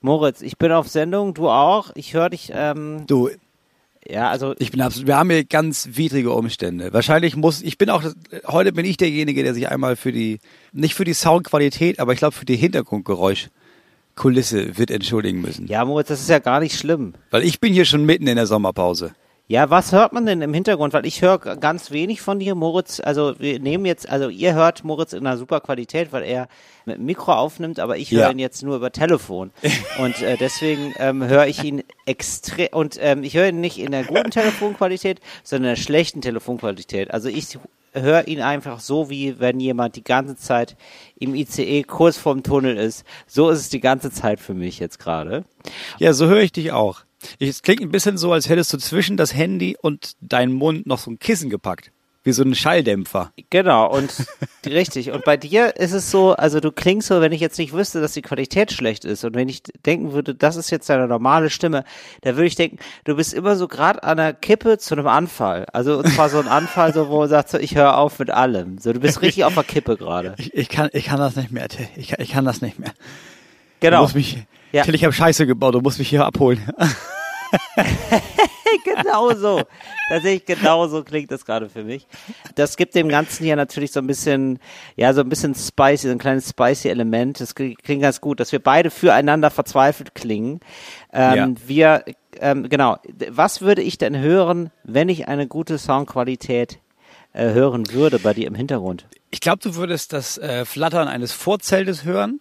Moritz, ich bin auf Sendung, du auch. Ich höre dich. Ähm, Du, ja, also ich bin absolut, wir haben hier ganz widrige Umstände. Wahrscheinlich muss, ich bin auch, heute bin ich derjenige, der sich einmal für die, nicht für die Soundqualität, aber ich glaube für die Hintergrundgeräuschkulisse wird entschuldigen müssen. ja, Moritz, das ist ja gar nicht schlimm. Weil ich bin hier schon mitten in der Sommerpause. Ja, was hört man denn im Hintergrund? Weil ich höre ganz wenig von dir, Moritz. Also wir nehmen jetzt, also ihr hört Moritz in einer super Qualität, weil er mit dem Mikro aufnimmt, aber ich höre Ja. ihn jetzt nur über Telefon. Und äh, deswegen ähm, höre ich ihn extrem und ähm, ich höre ihn nicht in der guten Telefonqualität, sondern in der schlechten Telefonqualität. Also ich höre ihn einfach so, wie wenn jemand die ganze Zeit im ICE kurz vorm Tunnel ist. So ist es die ganze Zeit für mich jetzt gerade. Ja, so höre ich dich auch. Ich- Es klingt ein bisschen so, als hättest du zwischen das Handy und deinen Mund noch so ein Kissen gepackt. Wie so ein Schalldämpfer. Genau, und richtig. Und bei dir ist es so, also du klingst so, wenn ich jetzt nicht wüsste, dass die Qualität schlecht ist und wenn ich denken würde, das ist jetzt deine normale Stimme, da würde ich denken, du bist immer so gerade an der Kippe zu einem Anfall. Also und zwar so ein Anfall, so wo man sagt, so, ich höre auf mit allem. So, du bist richtig auf der Kippe gerade. Ich, ich, kann, ich kann das nicht mehr. Ich, kann- ich kann das nicht mehr. Du Genau. musst mich, Ja. Till, ich habe Scheiße gebaut, du musst mich hier abholen. genau so. Tatsächlich genau so klingt das gerade für mich. Das gibt dem Ganzen hier natürlich so ein bisschen, ja, so ein bisschen spicy, so ein kleines spicy Element. Das klingt ganz gut, dass wir beide füreinander verzweifelt klingen. Ähm, Wir, ähm, genau. Was würde ich denn hören, wenn ich eine gute Soundqualität äh, hören würde bei dir im Hintergrund? Ich glaube, du würdest das äh, Flattern eines Vorzeltes hören.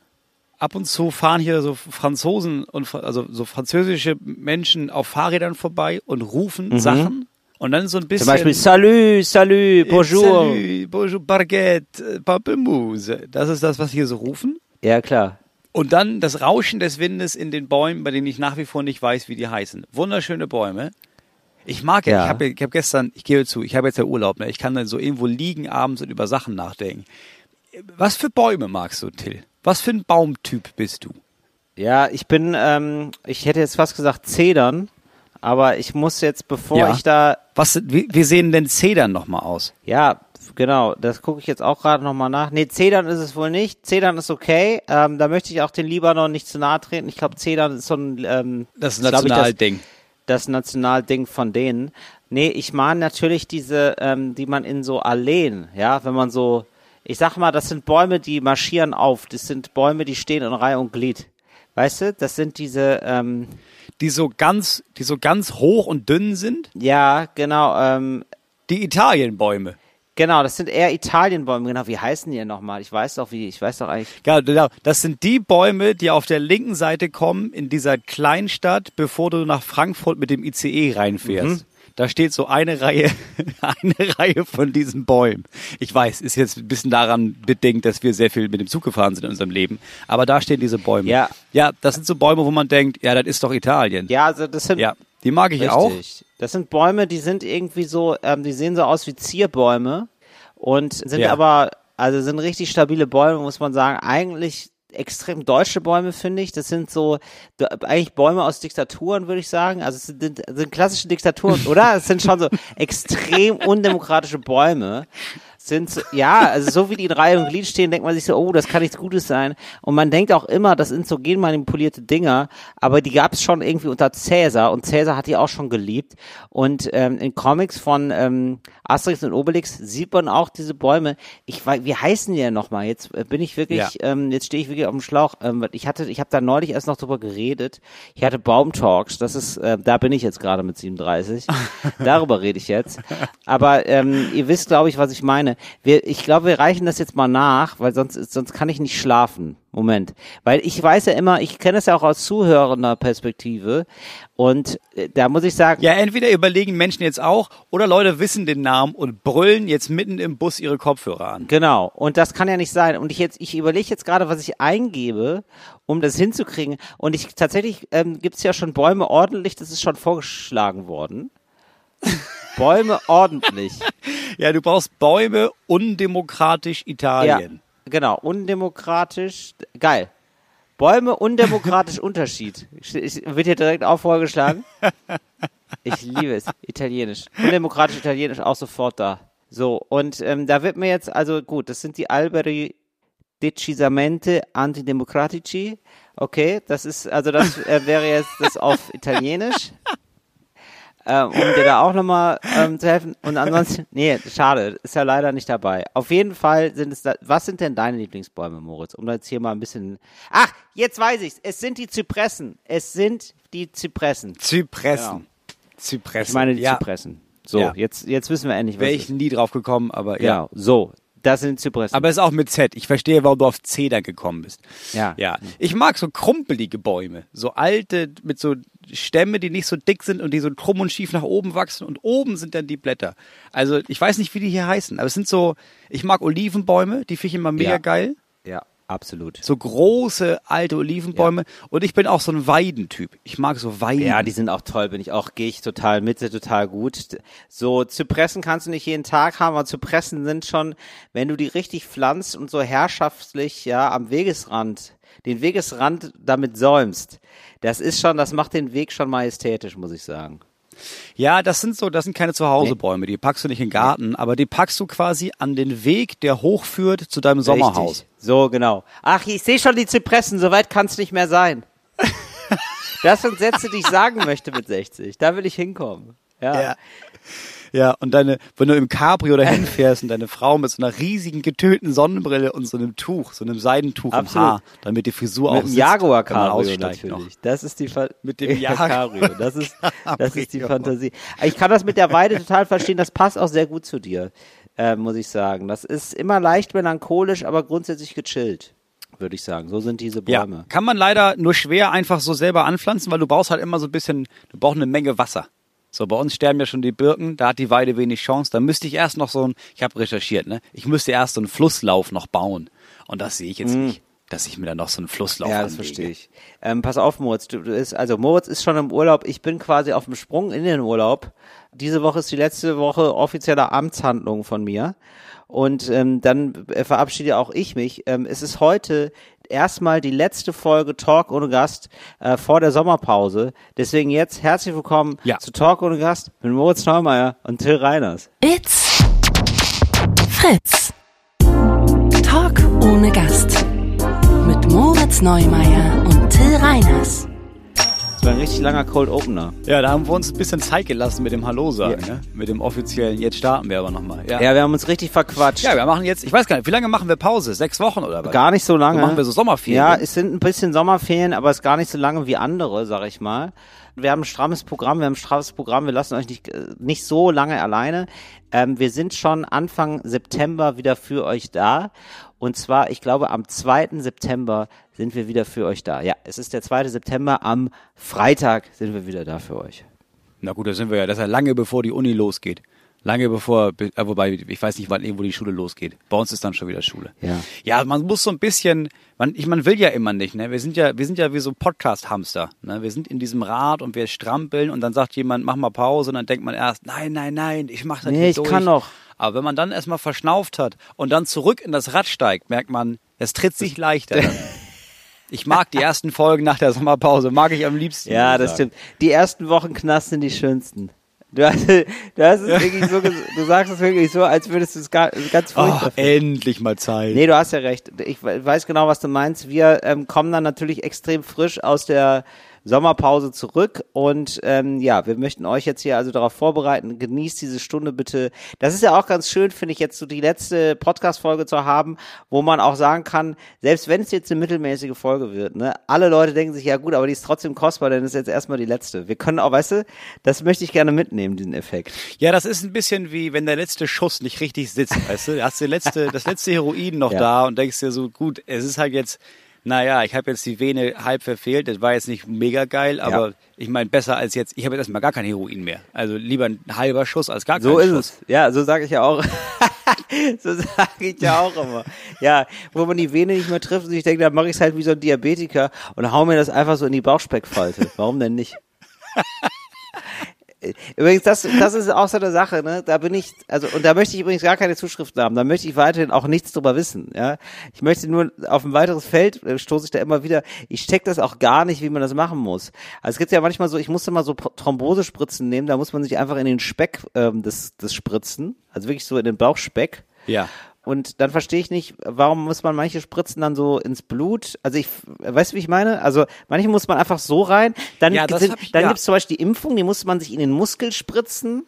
Ab und zu fahren hier so Franzosen und also so französische Menschen auf Fahrrädern vorbei und rufen Sachen. Und dann so ein bisschen. Zum Beispiel Salut, Salut, Bonjour. Salut, bonjour, Baguette, äh, Pampelmuse. Das ist das, was hier so rufen. Ja, klar. Und dann das Rauschen des Windes in den Bäumen, bei denen ich nach wie vor nicht weiß, wie die heißen. Wunderschöne Bäume. Ich mag ja, Ja. ich habe ich hab gestern, ich gebe zu, ich habe jetzt ja Urlaub, ne? ich kann dann so irgendwo liegen abends und über Sachen nachdenken. Was für Bäume magst du, Till? Was für ein Baumtyp bist du? Ja, ich bin, ähm, ich hätte jetzt fast gesagt Zedern, aber ich muss jetzt, bevor Ja. ich da, Was, wie, wie sehen denn Zedern nochmal aus? ja, genau, das gucke ich jetzt auch gerade nochmal nach. Nee, Zedern ist es wohl nicht. Zedern ist okay. Ähm, da möchte ich auch den Libanon nicht zu nahe treten. Ich glaube, Zedern ist so ein, ähm, Das Nationalding. das Nationalding von denen. Nee, ich meine natürlich diese, ähm, die man in so Alleen, ja, wenn man so, ich sag mal, das sind Bäume, die marschieren auf. Das sind Bäume, die stehen in Reihe und Glied. Weißt du, das sind diese, ähm, Die so ganz, die so ganz hoch und dünn sind. ja, genau, ähm, Die Italienbäume. genau, das sind eher Italienbäume, genau, wie heißen die denn nochmal? Ich weiß doch wie, ich weiß doch eigentlich. Genau. Das sind die Bäume, die auf der linken Seite kommen in dieser Kleinstadt, bevor du nach Frankfurt mit dem ICE reinfährst. Da steht so eine Reihe, eine Reihe von diesen Bäumen. Ich weiß, ist jetzt ein bisschen daran bedingt, dass wir sehr viel mit dem Zug gefahren sind in unserem Leben. Aber da stehen diese Bäume. Ja. Ja, das sind so Bäume, wo man denkt, ja, das ist doch Italien. Ja, also das sind, Ja, die mag ich richtig. auch. Das sind Bäume, die sind irgendwie so, ähm, die sehen so aus wie Zierbäume und sind Ja. aber, also sind richtig stabile Bäume, muss man sagen. Eigentlich extrem deutsche Bäume, finde ich. Das sind so eigentlich Bäume aus Diktaturen, würde ich sagen. Also es sind, sind klassische Diktaturen, oder? Es sind schon so extrem undemokratische Bäume. Sind so, ja, also so wie die in Reihe und Glied stehen, denkt man sich so, oh, das kann nichts Gutes sein. Und man denkt auch immer, das sind so genmanipulierte Dinger, aber die gab es schon irgendwie unter Cäsar und Cäsar hat die auch schon geliebt. Und ähm, in Comics von ähm, Asterix und Obelix sieht man auch diese Bäume. Ich weiß, wie heißen die denn nochmal? Jetzt äh, bin ich wirklich, Ja. ähm, jetzt stehe ich wirklich auf dem Schlauch. Ähm, ich hatte, ich habe da neulich erst noch drüber geredet. Ich hatte Baumtalks, das ist, äh, da bin ich jetzt gerade mit 37. Darüber rede ich jetzt. Aber ähm, ihr wisst, glaube ich, was ich meine. Wir, ich glaube, wir reichen das jetzt mal nach, weil sonst, sonst kann ich nicht schlafen. Moment. Weil ich weiß ja immer, ich kenne es ja auch aus zuhörender Perspektive. Und äh, da muss ich sagen, Ja, entweder überlegen Menschen jetzt auch oder Leute wissen den Namen und brüllen jetzt mitten im Bus ihre Kopfhörer an. Genau, und das kann ja nicht sein. Und ich jetzt, ich überlege jetzt gerade, was ich eingebe, um das hinzukriegen. Und ich tatsächlich ähm, gibt es ja schon Bäume ordentlich, das ist schon vorgeschlagen worden. Bäume ordentlich. Ja, du brauchst Bäume undemokratisch Italien. Ja, genau, undemokratisch. Geil. Bäume undemokratisch Unterschied. Ich, ich, wird hier direkt auch vorgeschlagen. Ich liebe es. Italienisch. Undemokratisch Italienisch auch sofort da. So, und ähm, da wird mir jetzt, also gut, das sind die Alberi decisamente antidemocratici. Okay, das ist, also das äh, wäre jetzt das auf Italienisch. Äh, um dir da auch nochmal ähm, zu helfen. Und ansonsten, nee, schade, ist ja leider nicht dabei. Auf jeden Fall sind es da, was sind denn deine Lieblingsbäume, Moritz? Um da jetzt hier mal ein bisschen, ach, jetzt weiß ich's, es sind die Zypressen. Es sind die Zypressen. Zypressen. Genau. Zypressen. Ich meine die ja. Zypressen. So, Ja. jetzt, jetzt wissen wir endlich, was Wäre ich nie drauf gekommen, aber Ja, ja. so. Das sind Zypressen. Aber es ist auch mit Z. Ich verstehe, warum du auf C dann gekommen bist. Ja. Ja. Ich mag so krumpelige Bäume. So alte, mit so Stämme, die nicht so dick sind und die so krumm und schief nach oben wachsen und oben sind dann die Blätter. Also, ich weiß nicht, wie die hier heißen, aber es sind so, ich mag Olivenbäume, die finde ich immer mega Ja. geil. ja, absolut. So große, alte Olivenbäume. Und ich bin auch so ein Weidentyp. Ich mag so Weiden. Ja, die sind auch toll, bin ich auch, gehe ich total mit, total gut. So Zypressen kannst du nicht jeden Tag haben, aber Zypressen sind schon, wenn du die richtig pflanzt und so herrschaftlich, ja, am Wegesrand, den Wegesrand damit säumst, das ist schon, das macht den Weg schon majestätisch, muss ich sagen. Ja, das sind so, das sind keine Zuhausebäume, die packst du nicht in den Garten, aber die packst du quasi an den Weg, der hochführt zu deinem Sommerhaus. Richtig. So, genau. Ach, ich sehe schon die Zypressen, so weit kann es nicht mehr sein. das sind Sätze, die ich sagen möchte mit 60. Da will ich hinkommen. Ja. Ja. Ja, und deine, wenn du im Cabrio dahin fährst und deine Frau mit so einer riesigen getönten Sonnenbrille und so einem Tuch, so einem Seidentuch Absolut. im Haar, damit die Frisur auch Mit dem Jaguar Cabrio natürlich. noch. Das ist die Fa Mit dem Ja, Jaguar. Cabrio. Das ist das ist die. Fantasie. Ich kann das mit der Weide total verstehen. Das passt auch sehr gut zu dir, äh, muss ich sagen. Das ist immer leicht melancholisch, aber grundsätzlich gechillt, würde ich sagen. So sind diese Ja, Bäume. kann man leider nur schwer einfach so selber anpflanzen, weil du brauchst halt immer so ein bisschen, du brauchst eine Menge Wasser. So, bei uns sterben ja schon die Birken, da hat die Weide wenig Chance. Da müsste ich erst noch so ein, ich habe recherchiert, ne? Ich müsste erst so einen Flusslauf noch bauen. Und das sehe ich jetzt nicht, dass ich mir dann noch so einen Flusslauf Mm. Ja, das anlege. verstehe ich. Ähm, pass auf, Moritz. Du, du ist, also Moritz ist schon im Urlaub. Ich bin quasi auf dem Sprung in den Urlaub. Diese Woche ist die letzte Woche offizieller Amtshandlung von mir. Und ähm, dann äh, verabschiede auch ich mich. Ähm, es ist heute erstmal die letzte Folge Talk ohne Gast äh, vor der Sommerpause. Deswegen jetzt herzlich willkommen Ja. zu Talk ohne Gast mit Moritz Neumeier und Till Reiners. It's Fritz. Talk ohne Gast. Mit Moritz Neumeier und Till Reiners. War ein richtig langer Cold Opener. Ja, da haben wir uns ein bisschen Zeit gelassen mit dem Hallo sagen, ne? Mit dem offiziellen, jetzt starten wir aber nochmal. Ja. Ja, wir haben uns richtig verquatscht. ja, wir machen jetzt, ich weiß gar nicht, wie lange machen wir Pause? Sechs Wochen oder was? Gar nicht so lange. So machen wir so Sommerferien. Ja, es sind ein bisschen Sommerferien, aber es ist gar nicht so lange wie andere, sag ich mal. Wir haben ein strammes Programm, wir haben ein strammes Programm, wir lassen euch nicht, äh, nicht so lange alleine. Ähm, wir sind schon Anfang September wieder für euch da. Und zwar, ich glaube, am 2. September sind wir wieder für euch da. Ja, es ist der 2. September, am Freitag sind wir wieder da für euch. Na gut, da sind wir ja, das ist ja lange bevor die Uni losgeht. Lange bevor, be- äh, wobei, ich weiß nicht, wann irgendwo die Schule losgeht. Bei uns ist dann schon wieder Schule. Ja. Ja, man muss so ein bisschen, man, ich, man will ja immer nicht, ne? Wir sind ja, wir sind ja wie so Podcast-Hamster, ne? Wir sind in diesem Rad und wir strampeln und dann sagt jemand, mach mal Pause und dann denkt man erst, nein, nein, nein, ich mach das Nee, nicht ich durch. kann noch. Aber wenn man dann erstmal verschnauft hat und dann zurück in das Rad steigt, merkt man, es tritt sich leichter. Ich mag die ersten Folgen nach der Sommerpause, mag ich am liebsten. Ja, das stimmt. Die ersten Wochen Knast sind die schönsten. Du hast, du hast es wirklich so, du sagst es wirklich so, als würdest du es ganz furchtbar Oh, endlich mal Zeit. Nee, du hast ja recht. Ich we- weiß genau, was du meinst. Wir ähm, kommen dann natürlich extrem frisch aus der Sommerpause zurück und ähm, ja, wir möchten euch jetzt hier also darauf vorbereiten. Genießt diese Stunde bitte. Das ist ja auch ganz schön, finde ich, jetzt so die letzte Podcast-Folge zu haben, wo man auch sagen kann, selbst wenn es jetzt eine mittelmäßige Folge wird, ne, alle Leute denken sich, ja gut, aber die ist trotzdem kostbar, denn es ist jetzt erstmal die letzte. Wir können auch, weißt du, das möchte ich gerne mitnehmen, diesen Effekt. Ja, das ist ein bisschen wie, wenn der letzte Schuss nicht richtig sitzt, weißt du? Hast du die letzte, das letzte Heroin noch Ja. da und denkst dir so, gut, es ist halt jetzt, naja, ich habe jetzt die Vene halb verfehlt, das war jetzt nicht mega geil, aber ich meine, besser als jetzt, ich habe jetzt erstmal gar kein Heroin mehr. Also lieber ein halber Schuss als gar kein So ist Schuss. es. Ja, so sage ich ja auch. so sage ich ja auch immer. Ja, wo man die Vene nicht mehr trifft und ich denke, da mache ich es halt wie so ein Diabetiker und hau mir das einfach so in die Bauchspeckfalte. Warum denn nicht? Übrigens, das, das ist auch so eine Sache, ne? Da bin ich, also, und da möchte ich übrigens gar keine Zuschriften haben. Da möchte ich weiterhin auch nichts drüber wissen, ja. Ich möchte nur auf ein weiteres Feld, äh, stoße ich da immer wieder. Ich check das auch gar nicht, wie man das machen muss. Also, es gibt ja manchmal so, ich musste mal so Thrombosespritzen nehmen, da muss man sich einfach in den Speck, ähm, das, das spritzen. Also wirklich so in den Bauchspeck. Ja. Und dann verstehe ich nicht, warum muss man manche Spritzen dann so ins Blut? Also ich, weißt du, wie ich meine? Also manche muss man einfach so rein. Dann, Ja, sind, ich- dann ja. gibt's zum Beispiel die Impfung, die muss man sich in den Muskel spritzen.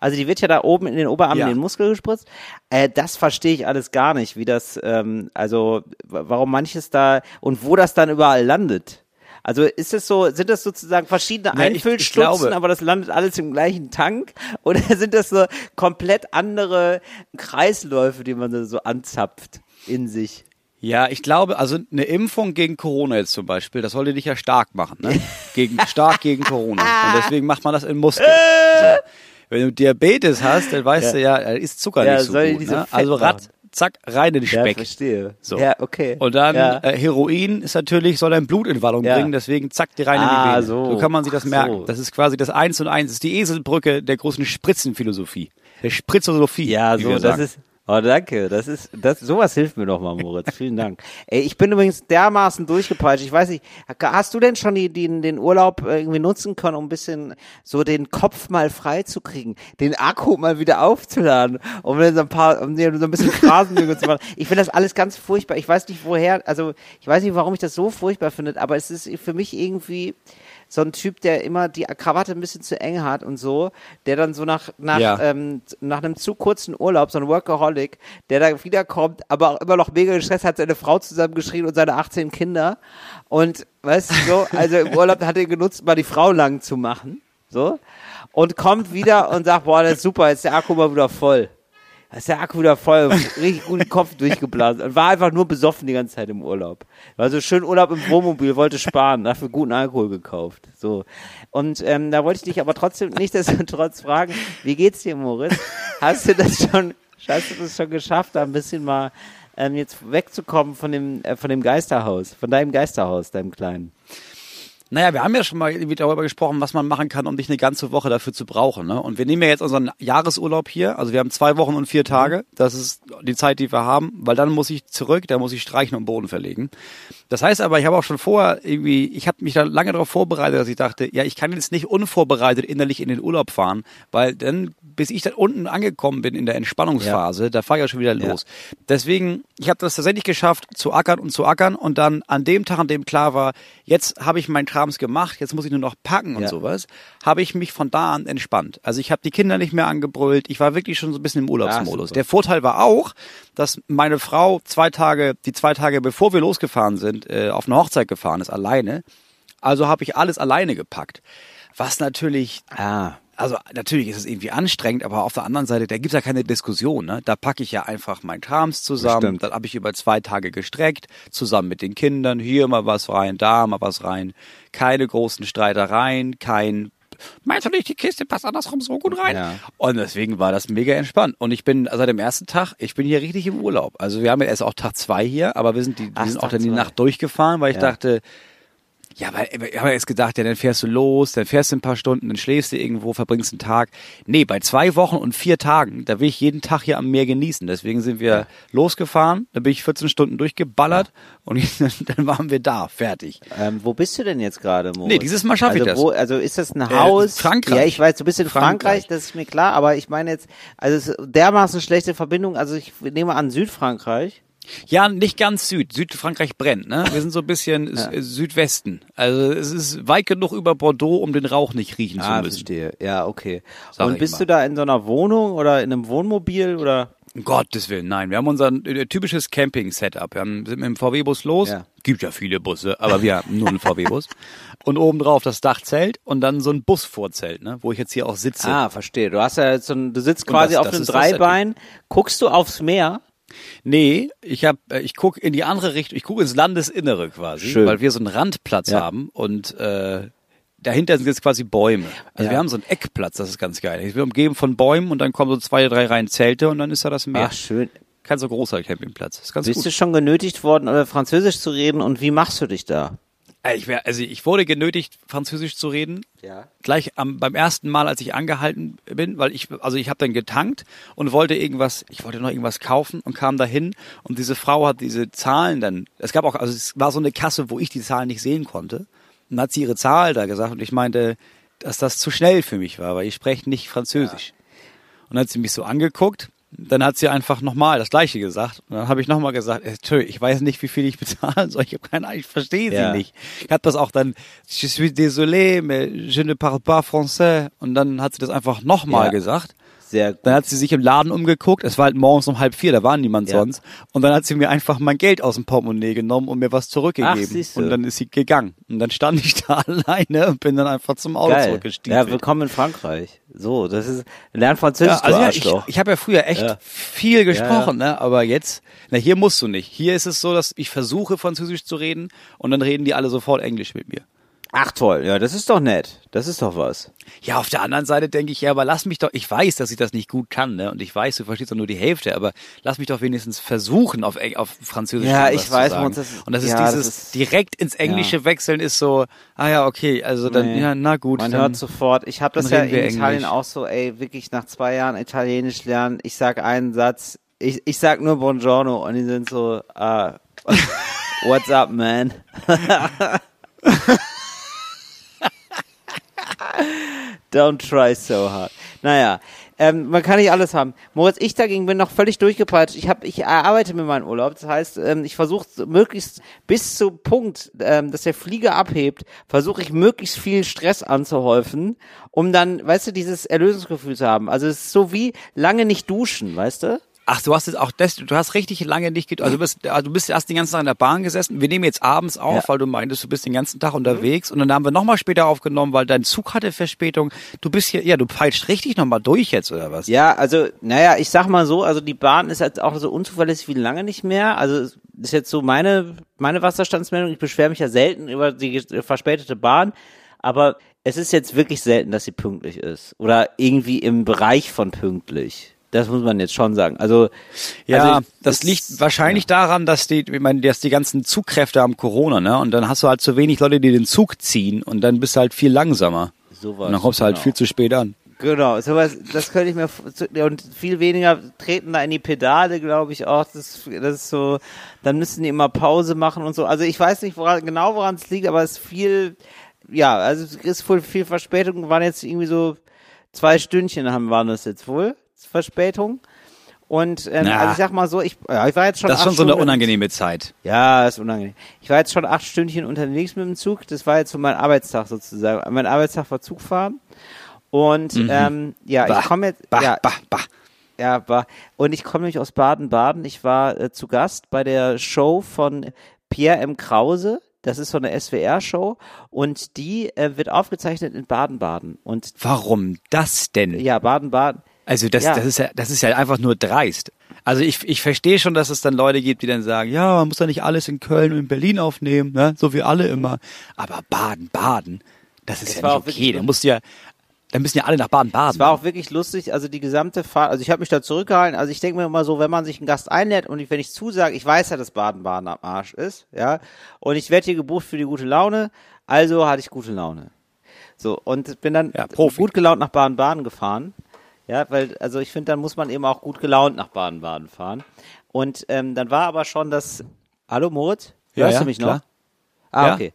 Also die wird ja da oben in den Oberarm Ja. in den Muskel gespritzt. Äh, das verstehe ich alles gar nicht, wie das, ähm, also warum manches da und wo das dann überall landet. Also ist es so, sind das sozusagen verschiedene ich- ich Einfüllstutzen, aber das landet alles im gleichen Tank? Oder sind das so komplett andere Kreisläufe, die man so anzapft in sich? Ja, ich glaube, also eine Impfung gegen Corona jetzt zum Beispiel, das sollte dich ja stark machen, ne? Gegen, stark gegen Corona. Und deswegen macht man das in Muskeln. So. Wenn du Diabetes hast, dann weißt Ja. du ja, ist Zucker Ja, nicht so gut. Ne? Also rat. Zack, rein in den Speck. verstehe. So. Ja, okay. Und dann ja. äh, Heroin ist natürlich, soll dein Blut in Wallung Ja. bringen, deswegen zack, die rein in Ah, die Vene. so. so kann man sich das merken. so. Das ist quasi das Eins und Eins, das ist die Eselbrücke der großen Spritzenphilosophie. Der Spritzosophie. Ja, so, das sagen. ist. Oh, danke. Das ist, das, sowas hilft mir doch mal, Moritz. Vielen Dank. Ey, ich bin übrigens dermaßen durchgepeitscht. Ich weiß nicht, hast du denn schon die, die, den Urlaub äh, irgendwie nutzen können, um ein bisschen so den Kopf mal frei zu kriegen, den Akku mal wieder aufzuladen, um dann so ein paar, um so ein bisschen Phrasenlüge zu machen? Ich finde das alles ganz furchtbar. Ich weiß nicht woher, also, ich weiß nicht, warum ich das so furchtbar finde, aber es ist für mich irgendwie, so ein Typ, der immer die Krawatte ein bisschen zu eng hat und so, der dann so nach, nach, Ja. ähm, nach einem zu kurzen Urlaub, so ein Workaholic, der da wiederkommt, aber auch immer noch mega gestresst, hat seine Frau zusammengeschrien und seine 18 Kinder. Und weißt du so, also im Urlaub hat er genutzt, mal die Frau lang zu machen. So. Und kommt wieder und sagt, boah, das ist super, jetzt ist der Akku mal wieder voll. Da ist der Akku wieder voll, richtig gut den Kopf durchgeblasen und war einfach nur besoffen die ganze Zeit im Urlaub. War so schön Urlaub im Wohnmobil, wollte sparen, dafür guten Alkohol gekauft. So. Und ähm, da wollte ich dich aber trotzdem nichtsdestotrotz fragen, wie geht's dir, Moritz? Hast du das schon, hast du das schon geschafft, da ein bisschen mal ähm, jetzt wegzukommen von dem, äh, von dem Geisterhaus, von deinem Geisterhaus, deinem kleinen? Naja, wir haben ja schon mal darüber gesprochen, was man machen kann, um dich eine ganze Woche dafür zu brauchen. Ne? Und wir nehmen ja jetzt unseren Jahresurlaub hier. Also wir haben zwei Wochen und vier Tage. Das ist die Zeit, die wir haben. Weil dann muss ich zurück, da muss ich streichen und Boden verlegen. Das heißt aber, ich habe auch schon vorher irgendwie, ich habe mich da lange darauf vorbereitet, dass ich dachte, ja, ich kann jetzt nicht unvorbereitet innerlich in den Urlaub fahren, weil dann, bis ich dann unten angekommen bin in der Entspannungsphase, da fahre ich ja schon wieder los. Deswegen, ich habe das tatsächlich geschafft, zu ackern und zu ackern und dann an dem Tag, an dem klar war, jetzt habe ich meinen Krams gemacht, jetzt muss ich nur noch packen und Ja. sowas, habe ich mich von da an entspannt. Also ich habe die Kinder nicht mehr angebrüllt, ich war wirklich schon so ein bisschen im Urlaubsmodus. super. der Vorteil war auch, dass meine Frau zwei Tage, die zwei Tage bevor wir losgefahren sind, äh, auf eine Hochzeit gefahren ist, alleine. Also habe ich alles alleine gepackt. Was natürlich Ah. Also natürlich ist es irgendwie anstrengend, aber auf der anderen Seite, da gibt's ja keine Diskussion. Ne? Da packe ich ja einfach mein Krams zusammen. Stimmt. Dann habe ich über zwei Tage gestreckt, zusammen mit den Kindern. Hier mal was rein, da mal was rein. Keine großen Streitereien, kein Meinst du nicht, die Kiste passt andersrum so gut rein? Ja. Und deswegen war das mega entspannt. Und ich bin seit dem ersten Tag, ich bin hier richtig im Urlaub. Also wir haben ja erst auch Tag zwei hier, aber wir sind, die, wir Ach, sind auch dann die. Nacht durchgefahren, weil ich Ja. dachte, ja, weil ich habe jetzt gedacht, ja, dann fährst du los, dann fährst du ein paar Stunden, dann schläfst du irgendwo, verbringst einen Tag. Nee, bei zwei Wochen und vier Tagen, da will ich jeden Tag hier am Meer genießen. Deswegen sind wir losgefahren, da bin ich 14 Stunden durchgeballert und dann waren wir da, fertig. Ähm, wo bist du denn jetzt gerade, Moritz? Nee, dieses Mal schaffe ich also das. Wo, also ist das ein Haus? Frankreich. Ja, ich weiß, du bist in Frankreich. Frankreich. das ist mir klar, aber ich meine jetzt, also es ist dermaßen schlechte Verbindung, also ich nehme an Südfrankreich. Ja, nicht ganz Süd. Südfrankreich brennt, ne? Wir sind so ein bisschen Sü- Südwesten. Also es ist weit genug über Bordeaux, um den Rauch nicht riechen zu müssen. Ah, verstehe. Ja, okay. Sag Und bist mal. du da in so einer Wohnung oder in einem Wohnmobil oder? Um Gottes Willen, nein. Wir haben unser äh, typisches Camping-Setup. Wir haben, sind mit dem VW-Bus los. Ja. Gibt ja viele Busse, aber wir haben nur einen VW-Bus. Und obendrauf das Dachzelt und dann so ein Busvorzelt, ne, wo ich jetzt hier auch sitze. Ah, verstehe. Du hast ja jetzt so ein, du sitzt quasi das- auf das einem Dreibein. Guckst du aufs Meer? Nee, ich hab, äh, ich guck in die andere Richtung, ich gucke ins Landesinnere quasi, Schön. weil wir so einen Randplatz Ja. haben und äh, dahinter sind jetzt quasi Bäume. Also Ja. wir haben so einen Eckplatz, das ist ganz geil. Ich bin umgeben von Bäumen und dann kommen so zwei, drei Reihen Zelte und dann ist da das Meer. Ach, schön. Kein so großer Campingplatz. Ist ganz Bist gut. du schon genötigt worden, äh, Französisch zu reden und wie machst du dich da? Äh, Ich, wär, also ich wurde genötigt, Französisch zu reden. Ja. Gleich am, beim ersten Mal, als ich angehalten bin, weil ich, also ich habe dann getankt und wollte irgendwas, ich wollte noch irgendwas kaufen und kam dahin und diese Frau hat diese Zahlen dann, es gab auch, also es war so eine Kasse, wo ich die Zahlen nicht sehen konnte. Und dann hat sie ihre Zahl da gesagt und ich meinte, dass das zu schnell für mich war, weil ich spreche nicht Französisch. Und dann hat sie mich so angeguckt Dann hat sie einfach nochmal das Gleiche gesagt. Und dann habe ich nochmal gesagt, Entschuldigung, ich weiß nicht, wie viel ich bezahlen soll. Ich habe keine Ahnung, ich verstehe sie Ja. nicht. Ich habe das auch dann, je suis désolé, mais je ne parle pas français. Und dann hat sie das einfach nochmal Ja. gesagt. Sehr gut. Dann hat sie sich im Laden umgeguckt. Es war halt morgens um halb vier, da war niemand Ja. sonst. Und dann hat sie mir einfach mein Geld aus dem Portemonnaie genommen und mir was zurückgegeben. siehste. und dann ist sie gegangen. Und dann stand ich da alleine und bin dann einfach zum Auto Geil. zurückgestiefelt. Ja, willkommen in Frankreich. So, das ist, lern Französisch, Ja, also ja, ich, ich habe ja früher echt Ja. viel gesprochen, ne? aber jetzt, na hier musst du nicht. Hier ist es so, dass ich versuche Französisch zu reden und dann reden die alle sofort Englisch mit mir. Ach toll, ja, das ist doch nett. Das ist doch was. Ja, auf der anderen Seite denke ich, ja, aber lass mich doch, ich weiß, dass ich das nicht gut kann, ne? Und ich weiß, du verstehst doch nur die Hälfte, aber lass mich doch wenigstens versuchen, auf, auf Französisch Ja, ich zu weiß, sagen. Moritz, das- Und das ist ja, das dieses ist- direkt ins Englische wechseln ist so, ah ja, okay, also dann, Nee. ja, na gut. Man dann, hört sofort. Ich habe das ja in Italien Englisch. auch so, ey, wirklich nach zwei Jahren Italienisch lernen. Ich sag einen Satz, ich, ich sag nur Buongiorno und die sind so, ah, what's up, man? Don't try so hard. Naja, ähm, man kann nicht alles haben. Moritz, ich dagegen bin noch völlig durchgepeitscht. Ich habe, ich arbeite mit meinem Urlaub. Das heißt, ähm, ich versuche möglichst bis zum Punkt, ähm, dass der Flieger abhebt, versuche ich möglichst viel Stress anzuhäufen, um dann, weißt du, dieses Erlösungsgefühl zu haben. Also es ist so wie lange nicht duschen, weißt du? Ach, du hast jetzt auch das, du hast richtig lange nicht, get- also du bist, also du bist erst den ganzen Tag in der Bahn gesessen. Wir nehmen jetzt abends auf, Ja. weil du meintest, du bist den ganzen Tag unterwegs und dann haben wir nochmal später aufgenommen, weil dein Zug hatte Verspätung. Du bist hier, ja, du peitscht richtig nochmal durch jetzt oder was? Ja, also, naja, ich sag mal so, also die Bahn ist jetzt auch so unzuverlässig wie lange nicht mehr. Also ist jetzt so meine, meine Wasserstandsmeldung. Ich beschwere mich ja selten über die verspätete Bahn, aber es ist jetzt wirklich selten, dass sie pünktlich ist. Oder irgendwie im Bereich von pünktlich. Das muss man jetzt schon sagen. Also, Ja, also, das liegt wahrscheinlich daran, dass die, ich meine, dass die ganzen Zugkräfte haben Corona, ne? Und dann hast du halt zu wenig Leute, die den Zug ziehen und dann bist du halt viel langsamer. Sowas, und dann kommst du halt genau. viel zu spät an. Genau, sowas, das könnte ich mir und viel weniger treten da in die Pedale, glaube ich auch. Das, das ist so, dann müssen die immer Pause machen und so. Also ich weiß nicht woran, genau woran es liegt, aber es ist viel, ja, also es ist wohl viel Verspätung. Waren jetzt irgendwie so zwei Stündchen haben waren das jetzt wohl Verspätung. Und ähm, Na. also ich sag mal so, ich, ja, ich war jetzt schon Das ist schon so eine Stunden- unangenehme Zeit. ja, ist unangenehm. Ich war jetzt schon acht Stündchen unterwegs mit dem Zug. Das war jetzt so mein Arbeitstag sozusagen. Mein Arbeitstag war Zugfahren. Und ähm, ja, Mhm. Bah, ich komme jetzt. Bah, ja, bah, bah. ja, bah. Und ich komme nämlich aus Baden-Baden. Ich war äh, zu Gast bei der Show von Pierre M. Krause. Das ist so eine SWR-Show und die äh, wird aufgezeichnet in Baden-Baden. Und Warum das denn? ja, Baden-Baden. Also das, Ja. das ist ja, das ist ja einfach nur dreist. Also ich, ich verstehe schon, dass es dann Leute gibt, die dann sagen, ja, man muss ja nicht alles in Köln und in Berlin aufnehmen, ne? so wie alle immer. Aber Baden, Baden, das ist Es ja nicht okay. Da musst du ja, da müssen ja alle nach Baden, Baden. Es war auch wirklich lustig, also die gesamte Fahrt, also ich habe mich da zurückgehalten, also ich denke mir immer so, wenn man sich einen Gast einlädt und ich, wenn ich zusage, ich weiß ja, dass Baden-Baden am Arsch ist, ja, und ich werde hier gebucht für die gute Laune, also hatte ich gute Laune. So, und bin dann Ja, gut gelaunt nach Baden-Baden gefahren, ja, weil, also ich finde, dann muss man eben auch gut gelaunt nach Baden-Baden fahren. Und ähm, dann war aber schon das, hallo Moritz, Ja, hörst ja, du mich noch? klar. Ah, Ja. okay.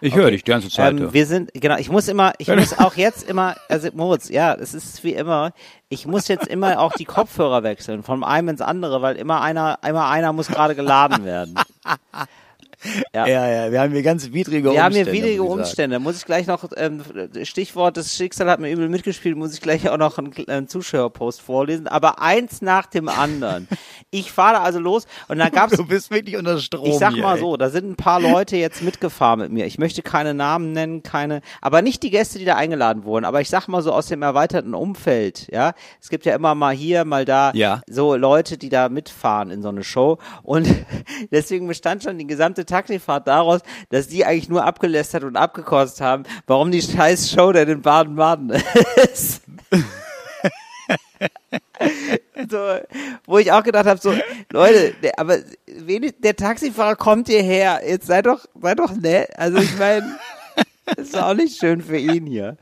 ich höre dich die ganze Zeit. Ähm, wir sind, genau, ich muss immer, ich muss auch jetzt immer, also Moritz, ja, es ist wie immer, ich muss jetzt immer auch die Kopfhörer wechseln, von einem ins andere, weil immer einer, immer einer muss gerade geladen werden. Ja. ja, ja, wir haben hier ganz widrige Wir haben Umstände. hier widrige muss ich sagen. Umstände. Muss ich gleich noch, ähm, Stichwort, das Schicksal hat mir übel mitgespielt, muss ich gleich auch noch einen, einen Zuschauerpost vorlesen. Aber eins nach dem anderen. Ich fahre also los und dann gab's Du bist wirklich unter Strom. Ich sag hier, mal ey. so, da sind ein paar Leute jetzt mitgefahren mit mir. Ich möchte keine Namen nennen, keine, aber nicht die Gäste, die da eingeladen wurden. Aber ich sag mal so aus dem erweiterten Umfeld, ja. Es gibt ja immer mal hier, mal da, Ja. so Leute, die da mitfahren in so eine Show. Und deswegen bestand schon die gesamte Taxifahrt daraus, dass die eigentlich nur abgelästert und abgekostet haben, warum die scheiß Show denn in Baden-Baden ist. so, wo ich auch gedacht habe, so, Leute, der, aber wenig, der Taxifahrer kommt hierher, jetzt sei doch, sei doch nett. Also ich meine, ist auch nicht schön für ihn hier.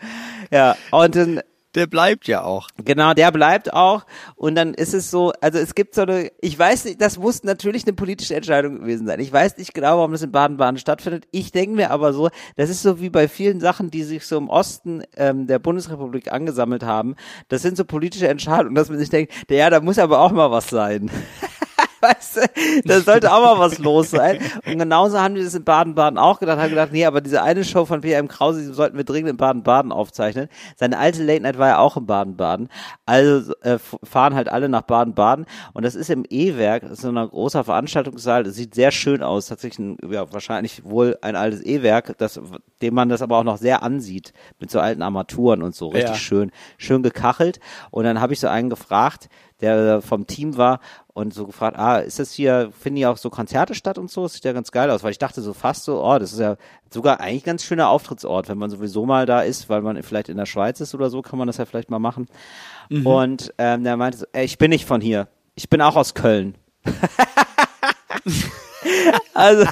Ja, und dann, Der bleibt ja auch. Genau, der bleibt auch. Und dann ist es so, also es gibt so eine, ich weiß nicht, das muss natürlich eine politische Entscheidung gewesen sein. Ich weiß nicht genau, warum das in Baden-Baden stattfindet. Ich denke mir aber so, das ist so wie bei vielen Sachen, die sich so im Osten ähm, der Bundesrepublik angesammelt haben. Das sind so politische Entscheidungen, dass man sich denkt, ja, da muss aber auch mal was sein. weißt du, da sollte auch mal was los sein. Und genauso haben wir das in Baden-Baden auch gedacht, haben gedacht, nee, aber diese eine Show von PM Krause, die sollten wir dringend in Baden-Baden aufzeichnen. Seine alte Late Night war ja auch in Baden-Baden. Also äh, fahren halt alle nach Baden-Baden und das ist im E-Werk, das ist so ein großer Veranstaltungssaal, das sieht sehr schön aus, tatsächlich ein, ja, wahrscheinlich wohl ein altes E-Werk, das, dem man das aber auch noch sehr ansieht, mit so alten Armaturen und so, richtig Ja. schön, schön gekachelt. Und dann habe ich so einen gefragt, der vom Team war und so gefragt, ah, ist das hier, finden hier auch so Konzerte statt und so? Das sieht ja ganz geil aus, weil ich dachte so fast so, oh, das ist ja sogar eigentlich ein ganz schöner Auftrittsort, wenn man sowieso mal da ist, weil man vielleicht in der Schweiz ist oder so, kann man das ja vielleicht mal machen. Und ähm, der meinte so, ey, ich bin nicht von hier, ich bin auch aus Köln. also,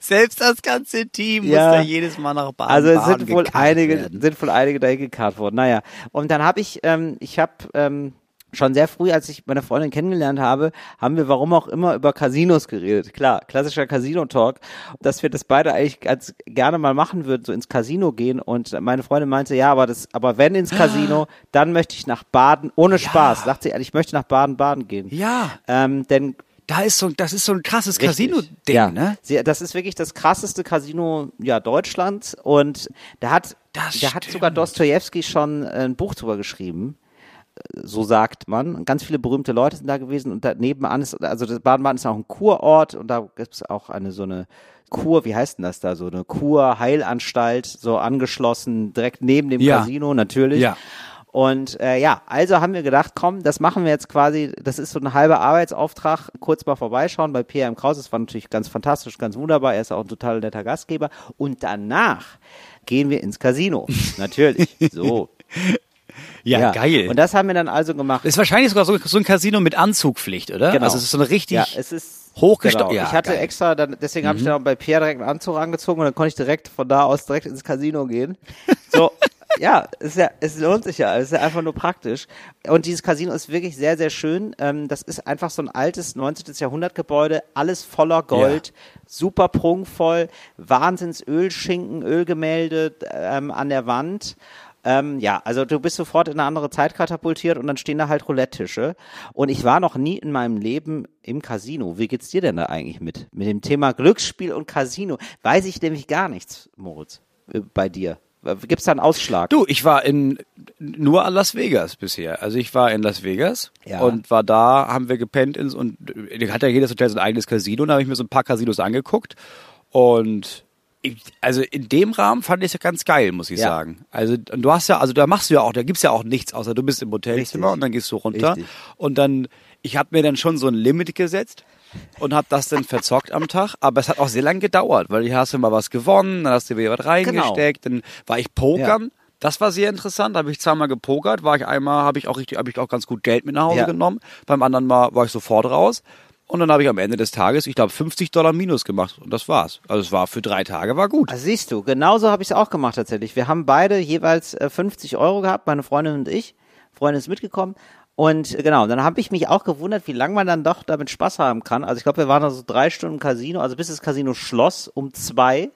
Selbst das ganze Team Ja. muss da jedes Mal nach Baden Also es sind wohl einige, werden. sind wohl einige dahin gekarrt worden. Naja, und dann habe ich, ähm, ich habe ähm, schon sehr früh, als ich meine Freundin kennengelernt habe, haben wir warum auch immer über Casinos geredet. Klar, klassischer Casino-Talk, dass wir das beide eigentlich ganz gerne mal machen würden, so ins Casino gehen. Und meine Freundin meinte, ja, aber das, aber wenn ins Casino, dann möchte ich nach Baden, ohne Spaß. Sagt sie, ich möchte nach Baden-Baden gehen. Ja, Ähm, denn da ist so, das ist so ein krasses. Casino-Ding, ja. ne? Sie, das ist wirklich das krasseste Casino ja, Deutschlands und da hat, Das da hat stimmt. sogar Dostoevsky schon ein Buch drüber geschrieben. So sagt man. Ganz viele berühmte Leute sind da gewesen und da nebenan ist, also das Baden-Baden ist auch ein Kurort und da gibt es auch eine so eine Kur, wie heißt denn das da, so eine Kur-Heilanstalt, so angeschlossen, direkt neben dem Ja. Casino natürlich. Ja. Und äh, ja, also haben wir gedacht, komm, das machen wir jetzt quasi, das ist so ein halber Arbeitsauftrag, kurz mal vorbeischauen bei PM Kraus. Das war natürlich ganz fantastisch, ganz wunderbar. Er ist auch ein total netter Gastgeber. Und danach gehen wir ins Casino. natürlich. So. Ja, geil. Und das haben wir dann also gemacht. ist wahrscheinlich sogar so, so ein Casino mit Anzugpflicht, oder? Genau. Also es ist so eine richtig ja, es ist hochgesta- Genau. ja, ich hatte geil. Mhm. extra, dann, deswegen habe ich dann auch bei Pierre direkt einen Anzug angezogen und dann konnte ich direkt von da aus direkt ins Casino gehen. So, ja, ist ja, es lohnt sich ja, es ist ja einfach nur praktisch. Und dieses Casino ist wirklich sehr, sehr schön. Ähm, das ist einfach so ein altes 19. Jahrhundertgebäude, alles voller Gold, super prunkvoll, Wahnsinns Ölschinken, Ölgemälde ähm, an der Wand. Ähm, ja, also du bist sofort in eine andere Zeit katapultiert und dann stehen da halt Roulette-Tische. Und ich war noch nie in meinem Leben im Casino. Wie geht's dir denn da eigentlich mit? Mit dem Thema Glücksspiel und Casino. Weiß ich nämlich gar nichts, Moritz, äh, bei dir. Äh, Gibt's da einen Ausschlag? Du, ich war in nur an Las Vegas bisher. Also ich war in Las Vegas Ja. und war da, haben wir gepennt ins und äh, hat ja jedes Hotel sein eigenes Casino. Und da habe ich mir so ein paar Casinos angeguckt und also in dem Rahmen fand ich es ja ganz geil, muss ich Ja. sagen. Also und du hast ja, also da machst du ja auch, da gibt's ja auch nichts, außer du bist im Hotelzimmer Richtig. und dann gehst du runter Richtig. und dann, ich habe mir dann schon so ein Limit gesetzt und habe das dann verzockt am Tag, aber es hat auch sehr lange gedauert, weil hier hast du mal was gewonnen, dann hast du wieder was reingesteckt, dann war ich pokern. Das war sehr interessant. Da habe ich zweimal gepokert, war ich einmal, habe ich auch richtig, habe ich auch ganz gut Geld mit nach Hause Ja. genommen. Beim anderen Mal war ich sofort raus. Und dann habe ich am Ende des Tages, ich glaube, 50 Dollar Minus gemacht. Und das war's. Also es war für drei Tage, war gut. Also siehst du, genauso habe ich es auch gemacht tatsächlich. Wir haben beide jeweils äh, 50 Euro gehabt, meine Freundin und ich. Freundin ist mitgekommen. Und äh, genau, dann habe ich mich auch gewundert, wie lange man dann doch damit Spaß haben kann. Also ich glaube, wir waren da so drei Stunden im Casino, also bis das Casino schloss um zwei.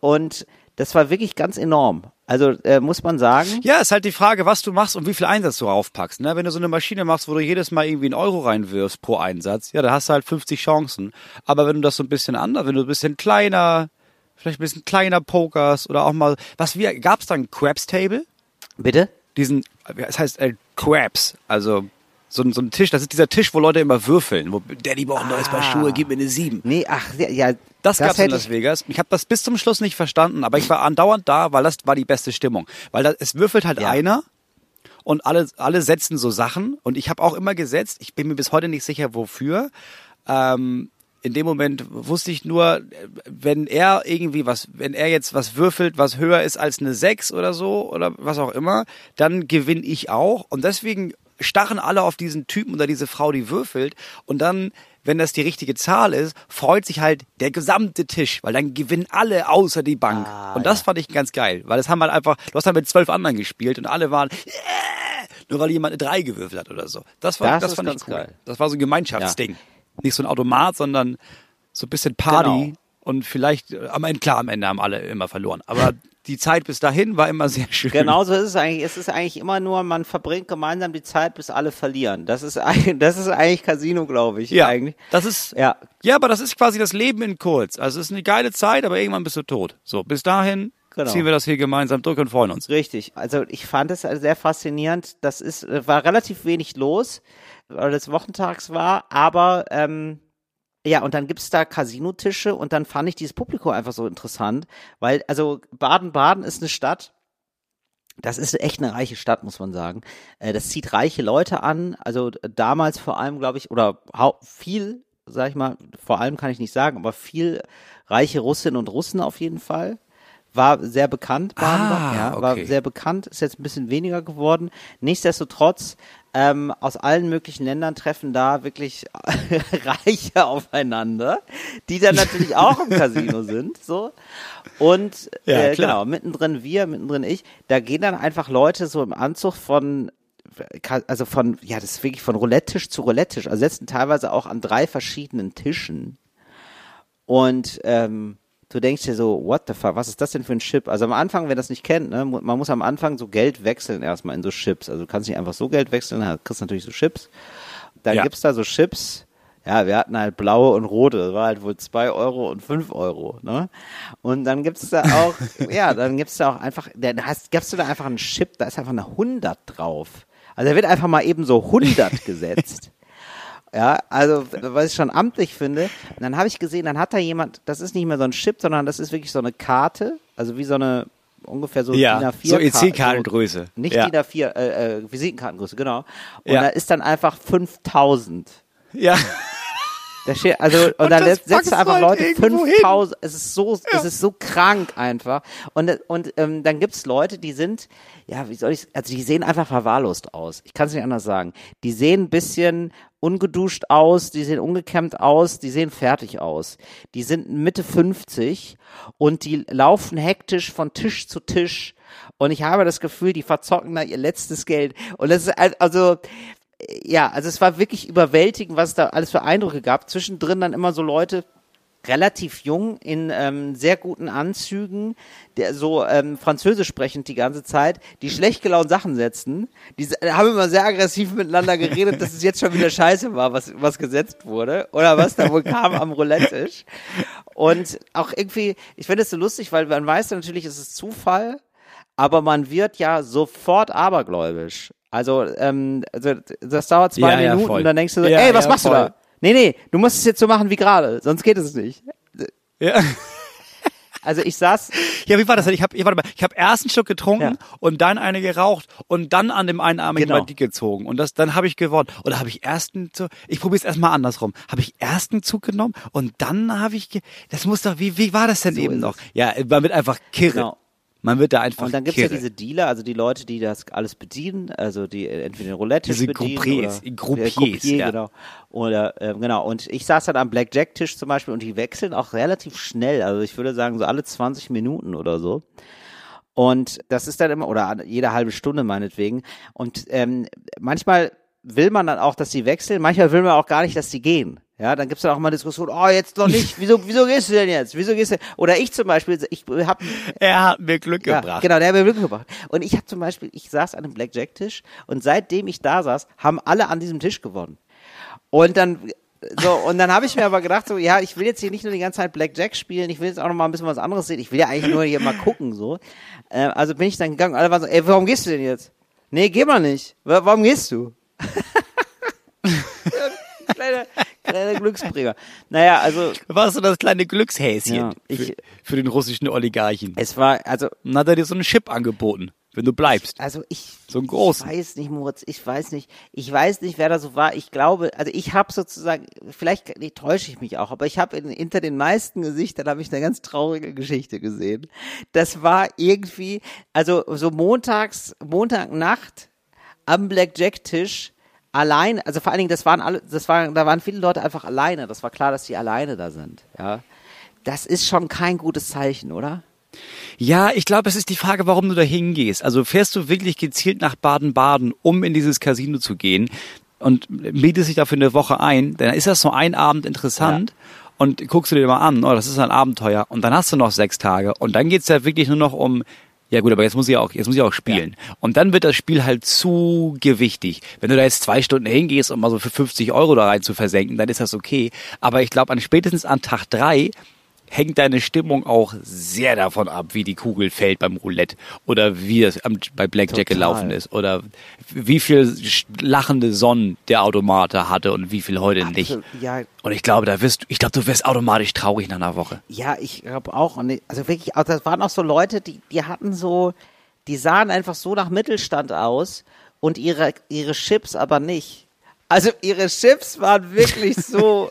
Und das war wirklich ganz enorm. Also äh, muss man sagen. Ja, ist halt die Frage, was du machst und wie viel Einsatz du raufpackst. Ne? Wenn du so eine Maschine machst, wo du jedes Mal irgendwie einen Euro reinwirfst pro Einsatz, ja, da hast du halt 50 Chancen. Aber wenn du das so ein bisschen anders, wenn du ein bisschen kleiner, vielleicht ein bisschen kleiner pokerst oder auch mal, was wir, gab's da ein Craps Table? Bitte? Diesen, es heißt äh, Craps, also so, ein- so ein Tisch, das ist dieser Tisch, wo Leute immer würfeln, wo Daddy braucht ein neues Paar Schuhe, gib mir eine sieben. Nee, ach, ja, ja Das, gab's in Las ich, Vegas. Ich habe das bis zum Schluss nicht verstanden, aber ich war andauernd da, weil das war die beste Stimmung. Weil da, es würfelt halt Ja. einer und alle, alle setzen so Sachen und ich habe auch immer gesetzt, ich bin mir bis heute nicht sicher wofür. Ähm, in dem Moment wusste ich nur, wenn er irgendwie was, wenn er jetzt was würfelt, was höher ist als eine 6 oder so oder was auch immer, dann gewinne ich auch. Und deswegen starren alle auf diesen Typen oder diese Frau, die würfelt. Und dann, wenn das die richtige Zahl ist, freut sich halt der gesamte Tisch, weil dann gewinnen alle außer die Bank. Ah, und das ja. fand ich ganz geil, weil das haben halt einfach, du hast halt mit zwölf anderen gespielt und alle waren, yeah! nur weil jemand eine drei gewürfelt hat oder so. Das war, Das das, fand ich ganz cool. geil. Das war so ein Gemeinschaftsding. Nicht so ein Automat, sondern so ein bisschen Party. Genau. Und vielleicht, äh, am Ende, klar, am Ende haben alle immer verloren. Aber die Zeit bis dahin war immer sehr schön. Genau so ist es eigentlich. Es ist eigentlich immer nur, man verbringt gemeinsam die Zeit, bis alle verlieren. Das ist eigentlich, das ist eigentlich Casino, glaube ich. Ja, eigentlich. das ist, Ja. ja, aber das ist quasi das Leben in kurz. Also es ist eine geile Zeit, aber irgendwann bist du tot. So, bis dahin Genau. ziehen wir das hier gemeinsam durch und freuen uns. Richtig. Also ich fand es sehr faszinierend. Das ist, äh, war relativ wenig los, weil es wochentags war, aber ähm, ja, und dann gibt's da Casinotische und dann fand ich dieses Publikum einfach so interessant, weil, also Baden-Baden ist eine Stadt, das ist echt eine reiche Stadt, muss man sagen. Äh, Das zieht reiche Leute an. Also damals vor allem, glaube ich, oder viel, sag ich mal, vor allem kann ich nicht sagen, aber viel reiche Russinnen und Russen auf jeden Fall. War sehr bekannt, Baden-Baden, Ah, ja, war okay. sehr bekannt, ist jetzt ein bisschen weniger geworden. Nichtsdestotrotz, ähm, aus allen möglichen Ländern treffen da wirklich Reiche aufeinander, die dann natürlich auch im Casino sind, so. Und Ja, äh, genau, mittendrin wir, mittendrin ich, da gehen dann einfach Leute so im Anzug von also von, ja, das ist wirklich von Roulette-Tisch zu Roulette-Tisch, also sitzen teilweise auch an drei verschiedenen Tischen. Und ähm, du denkst dir so, what the fuck, was ist das denn für ein Chip? Also am Anfang, wer das nicht kennt, ne, man muss am Anfang so Geld wechseln erstmal in so Chips. Also du kannst nicht einfach so Geld wechseln, dann kriegst du natürlich so Chips. Dann Ja. gibt's da so Chips, ja, wir hatten halt blaue und rote, das war halt wohl zwei Euro und fünf Euro, ne? Und dann gibt's da auch, ja, dann gibt's da auch einfach, dann hast, gibst du da einfach einen Chip, da ist einfach eine 100 drauf. Also da wird einfach mal eben so 100 gesetzt. Ja, also was ich schon amtlich finde. Und dann habe ich gesehen, dann hat da jemand, das ist nicht mehr so ein Chip, sondern das ist wirklich so eine Karte, also wie so eine ungefähr so Ja, DIN A4 so Karte, EC-Kartengröße. Nicht Ja. DIN A4, äh, äh, Visitenkartengröße, genau. Und Ja. da ist dann einfach 5000. Ja. Da steht, also, und, Und dann setzt du einfach halt Leute irgendwo 5000. Es ist so, es ist so krank einfach. Und, und ähm, dann gibt's Leute, die sind, ja, wie soll ich, also die sehen einfach verwahrlost aus. Ich kann es nicht anders sagen. Die sehen ein bisschen ungeduscht aus, die sehen ungekämmt aus, die sehen fertig aus. Die sind Mitte 50 und die laufen hektisch von Tisch zu Tisch. Und ich habe das Gefühl, die verzocken da ihr letztes Geld. Und das ist also, ja, also es war wirklich überwältigend, was es da alles für Eindrücke gab. Zwischendrin dann immer so Leute, relativ jung, in ähm, sehr guten Anzügen, der so ähm, Französisch sprechend die ganze Zeit, die schlecht gelaunt Sachen setzten. Die s- haben immer sehr aggressiv miteinander geredet, dass es jetzt schon wieder scheiße war, was, was gesetzt wurde. Oder was da wohl kam am Roulette-Tisch. Und auch irgendwie, ich finde es so lustig, weil man weiß natürlich, es ist Zufall, aber man wird ja sofort abergläubisch. Also, ähm, also das dauert zwei Ja, ja, Minuten und dann denkst du so, Ja, ey, was ja, machst du voll. da? Nee, nee, du musst es jetzt so machen wie gerade, sonst geht es nicht. Ja. Also ich saß, Ja, wie war das denn? Ich habe, warte mal, ich habe erst einen Schluck getrunken Ja. und dann eine geraucht und dann an dem einen Arm Genau. die gezogen und das, dann habe ich gewonnen. Oder habe ich erst einen Zug, ich probiere es erstmal andersrum. Habe ich erst einen Zug genommen und dann habe ich, ge das muss doch, wie, wie war das denn So eben noch? Ja, man wird einfach kirre. Genau. Man wird da einfach und dann gibt's ja kirre. diese Dealer, also die Leute, die das alles bedienen, also die äh, entweder den roulette Diese bedienen Croupiers, oder Croupiers, der Croupier, ja. genau. Oder ähm, genau. Und ich saß dann am Blackjack-Tisch zum Beispiel und die wechseln auch relativ schnell. Also ich würde sagen so alle 20 Minuten oder so. Und das ist dann immer, oder jede halbe Stunde meinetwegen. Und ähm, manchmal will man dann auch, dass sie wechseln, manchmal will man auch gar nicht, dass sie gehen. Ja, dann gibt's dann auch mal Diskussion, oh, jetzt noch nicht, wieso, wieso gehst du denn jetzt? Wieso gehst du? Oder ich zum Beispiel, ich habe Er hat mir Glück ja, gebracht. Genau, der hat mir Glück gebracht. Und ich habe zum Beispiel, ich saß an einem Blackjack-Tisch und seitdem ich da saß, haben alle an diesem Tisch gewonnen. Und dann so und dann habe ich mir aber gedacht so, ja, ich will jetzt hier nicht nur die ganze Zeit Blackjack spielen, ich will jetzt auch noch mal ein bisschen was anderes sehen. Ich will ja eigentlich nur hier mal gucken so. Äh, also bin ich dann gegangen, alle waren so, ey, warum gehst du denn jetzt? Nee, geh mal nicht. Wa- Warum gehst du? kleiner, kleiner Glücksbringer. Naja, also Warst du das kleine Glückshäschen Ja, ich- für, für den russischen Oligarchen? es war, also Dann hat er dir so einen Chip angeboten, wenn du bleibst. Also ich, So einen großen. ich weiß nicht, Moritz, ich weiß nicht, ich weiß nicht, wer da so war. Ich glaube, also ich habe sozusagen, vielleicht nee, täusche ich mich auch, aber ich habe hinter den meisten Gesichtern habe ich eine ganz traurige Geschichte gesehen. Das war irgendwie, also so montags, Montagnacht am Blackjack-Tisch allein, also vor allen Dingen, das waren alle, das waren, da waren viele Leute einfach alleine. Das war klar, dass die alleine da sind. Ja, das ist schon kein gutes Zeichen, oder? Ja, ich glaube, es ist die Frage, warum du da hingehst. Also fährst du wirklich gezielt nach Baden-Baden, um in dieses Casino zu gehen und mietest dich dafür eine Woche ein, dann ist das so ein Abend interessant. Ja. Und guckst du dir mal an, oh, das ist ein Abenteuer. Und dann hast du noch sechs Tage. Und dann geht's ja wirklich nur noch um ja gut, aber jetzt muss ich auch, jetzt muss ich auch spielen. Ja. Und dann wird das Spiel halt zu gewichtig. Wenn du da jetzt zwei Stunden hingehst, um mal so für 50 Euro da rein zu versenken, dann ist das okay. Aber ich glaube, an spätestens an Tag drei hängt deine Stimmung auch sehr davon ab, wie die Kugel fällt beim Roulette oder wie es bei Blackjack Total. gelaufen ist oder wie viel lachende Sonnen der Automater hatte und wie viel heute Absolut, nicht. Ja. Und ich glaube, da wirst ich glaube, du wirst automatisch traurig nach einer Woche. Ja, ich glaube auch. Und also wirklich, also das waren auch so Leute, die, die hatten so, die sahen einfach so nach Mittelstand aus und ihre, ihre Chips aber nicht. Also ihre Chips waren wirklich so,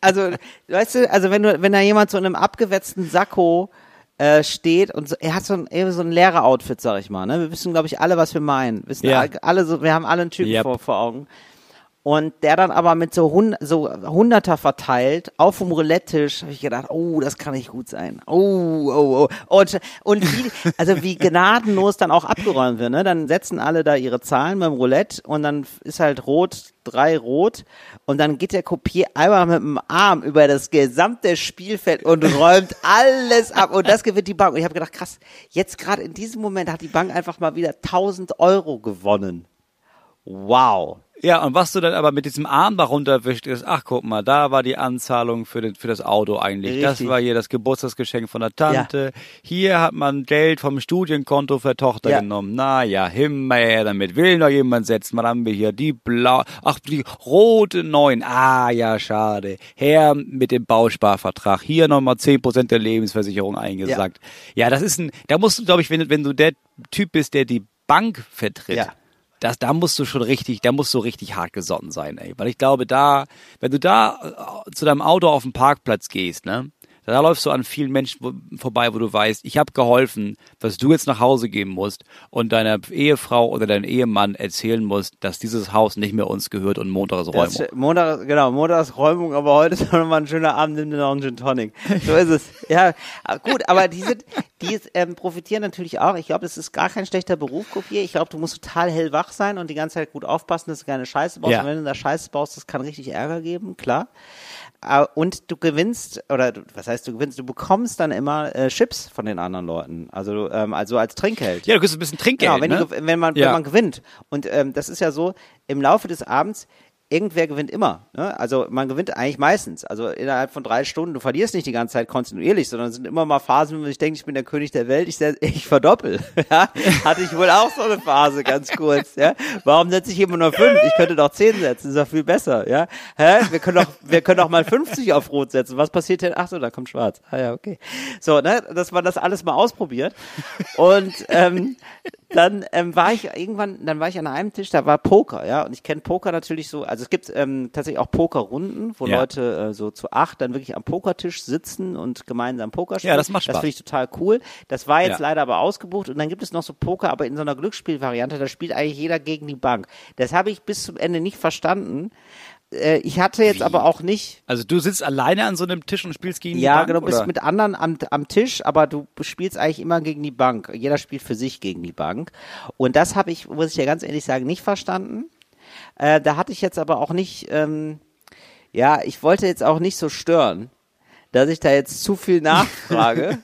also weißt du, also wenn du, wenn da jemand so in einem abgewetzten Sakko äh, steht und so, er hat so ein, so ein Lehrer-Outfit, sag ich mal. Ne? Wir wissen, glaube ich, alle, was wir meinen. Wissen ja. alle so, wir haben alle einen Typen yep. vor, vor Augen und der dann aber mit so, Hund, so Hunderter verteilt auf dem Roulette-Tisch, habe ich gedacht, oh, das kann nicht gut sein. Oh, oh, oh. Und, und wie, also wie gnadenlos dann auch abgeräumt wird. Ne? Dann setzen alle da ihre Zahlen beim Roulette und dann ist halt rot, drei rot und dann geht der Kopier einmal mit dem Arm über das gesamte Spielfeld und räumt alles ab und das gewinnt die Bank. Und ich habe gedacht, krass, jetzt gerade in diesem Moment hat die Bank einfach mal wieder 1000 Euro gewonnen. Wow. Ja, und was du dann aber mit diesem Arm da runterwischt, ist, ach guck mal, da war die Anzahlung für, den, für das Auto eigentlich. Richtig. Das war hier das Geburtstagsgeschenk von der Tante. Ja. Hier hat man Geld vom Studienkonto für Tochter ja. genommen. Naja, Himmel her damit. Will noch jemand setzen? Mal haben wir hier die blau, ach, die rote neun. Ah, ja, schade. Her mit dem Bausparvertrag. Hier nochmal zehn Prozent der Lebensversicherung eingesagt. Ja. ja, das ist ein, da musst du, glaube ich, wenn, wenn du der Typ bist, der die Bank vertritt, ja das, da musst du schon richtig, da musst du richtig hart gesotten sein, ey. Weil ich glaube, da, wenn du da äh, zu deinem Auto auf den Parkplatz gehst, ne, da läufst du an vielen Menschen vorbei, wo du weißt, ich habe geholfen, dass du jetzt nach Hause gehen musst und deiner Ehefrau oder deinem Ehemann erzählen musst, dass dieses Haus nicht mehr uns gehört und Montag ist Räumung. Das, Montag, genau, Montag ist Räumung, aber heute ist noch mal ein schöner Abend, nimm dir noch einen Gin Tonic. So ist es. Ja, gut, aber die sind, die ähm, profitieren natürlich auch. Ich glaube, das ist gar kein schlechter Beruf, Kopier. Ich glaube, du musst total hellwach sein und die ganze Zeit gut aufpassen, dass du keine Scheiße baust. Ja. Und wenn du da Scheiße baust, das kann richtig Ärger geben, klar. Und du gewinnst, oder was heißt du gewinnst, du bekommst dann immer äh, Chips von den anderen Leuten. Also, ähm, also als Trinkgeld. Ja, du kriegst ein bisschen Trinkgeld. Genau, wenn, ne? du, wenn, man, ja. wenn man gewinnt. Und ähm, das ist ja so, im Laufe des Abends irgendwer gewinnt immer. Ne? Also man gewinnt eigentlich meistens. Also innerhalb von drei Stunden, du verlierst nicht die ganze Zeit kontinuierlich, sondern es sind immer mal Phasen, wo man sich denkt, ich bin der König der Welt, ich, ich verdoppel. ja? Hatte ich wohl auch so eine Phase, ganz kurz. Ja? Warum setze ich immer nur fünf? Ich könnte doch zehn setzen, ist doch viel besser. Ja? Hä? Wir können doch, wir können doch mal 50 auf Rot setzen. Was passiert denn? Ach so, da kommt Schwarz. Ah ja, okay. So, ne, dass man das alles mal ausprobiert. Und ähm, dann ähm, war ich irgendwann, dann war ich an einem Tisch, da war Poker, ja, und ich kenne Poker natürlich so, also es gibt ähm, tatsächlich auch Pokerrunden, wo ja. Leute äh, so zu acht dann wirklich am Pokertisch sitzen und gemeinsam Poker spielen. Ja, das macht Spaß. Das finde ich total cool. Das war jetzt ja. leider aber ausgebucht und dann gibt es noch so Poker, aber in so einer Glücksspielvariante, da spielt eigentlich jeder gegen die Bank. Das habe ich bis zum Ende nicht verstanden äh, ich hatte jetzt Wie? aber auch nicht. Also du sitzt alleine an so einem Tisch und spielst gegen ja, die Bank? Ja, genau, du bist mit anderen am, am Tisch, aber du spielst eigentlich immer gegen die Bank. Jeder spielt für sich gegen die Bank. Und das habe ich, muss ich ja ganz ehrlich sagen, nicht verstanden. Äh, da hatte ich jetzt aber auch nicht, ähm, ja, ich wollte jetzt auch nicht so stören dass ich da jetzt zu viel nachfrage.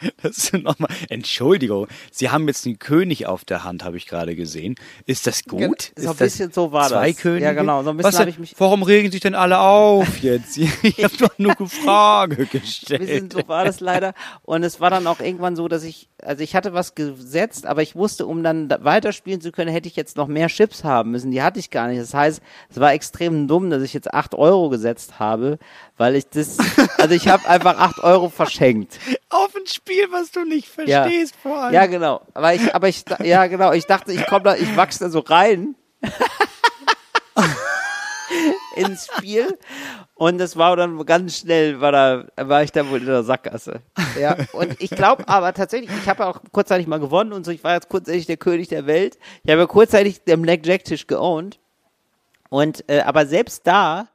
Das ist nochmal, Entschuldigung, Sie haben jetzt einen König auf der Hand, habe ich gerade gesehen. Ist das gut? So ein bisschen so war zwei das. Könige? Ja, genau. So ein bisschen habe ich mich. Warum regen sich denn alle auf jetzt? Ich habe doch nur eine Frage gestellt. Ein bisschen so war das leider. Und es war dann auch irgendwann so, dass ich, also ich hatte was gesetzt, aber ich wusste, um dann weiterspielen zu können, hätte ich jetzt noch mehr Chips haben müssen. Die hatte ich gar nicht. Das heißt, es war extrem dumm, dass ich jetzt acht Euro gesetzt habe, weil ich das, also ich habe einfach acht Euro verschenkt. Auf ein Spiel, was du nicht verstehst, ja. vor allem. Ja, genau. Aber ich, aber ich, ja, genau. Ich dachte, ich komme da, ich wachse da so rein. ins Spiel. Und das war dann ganz schnell, war, da, war ich da wohl in der Sackgasse. Ja, und ich glaube aber tatsächlich, ich habe auch kurzzeitig mal gewonnen und so, ich war jetzt kurzzeitig der König der Welt. Ich habe ja kurzzeitig den Blackjack-Tisch geowned. Und, äh, aber selbst da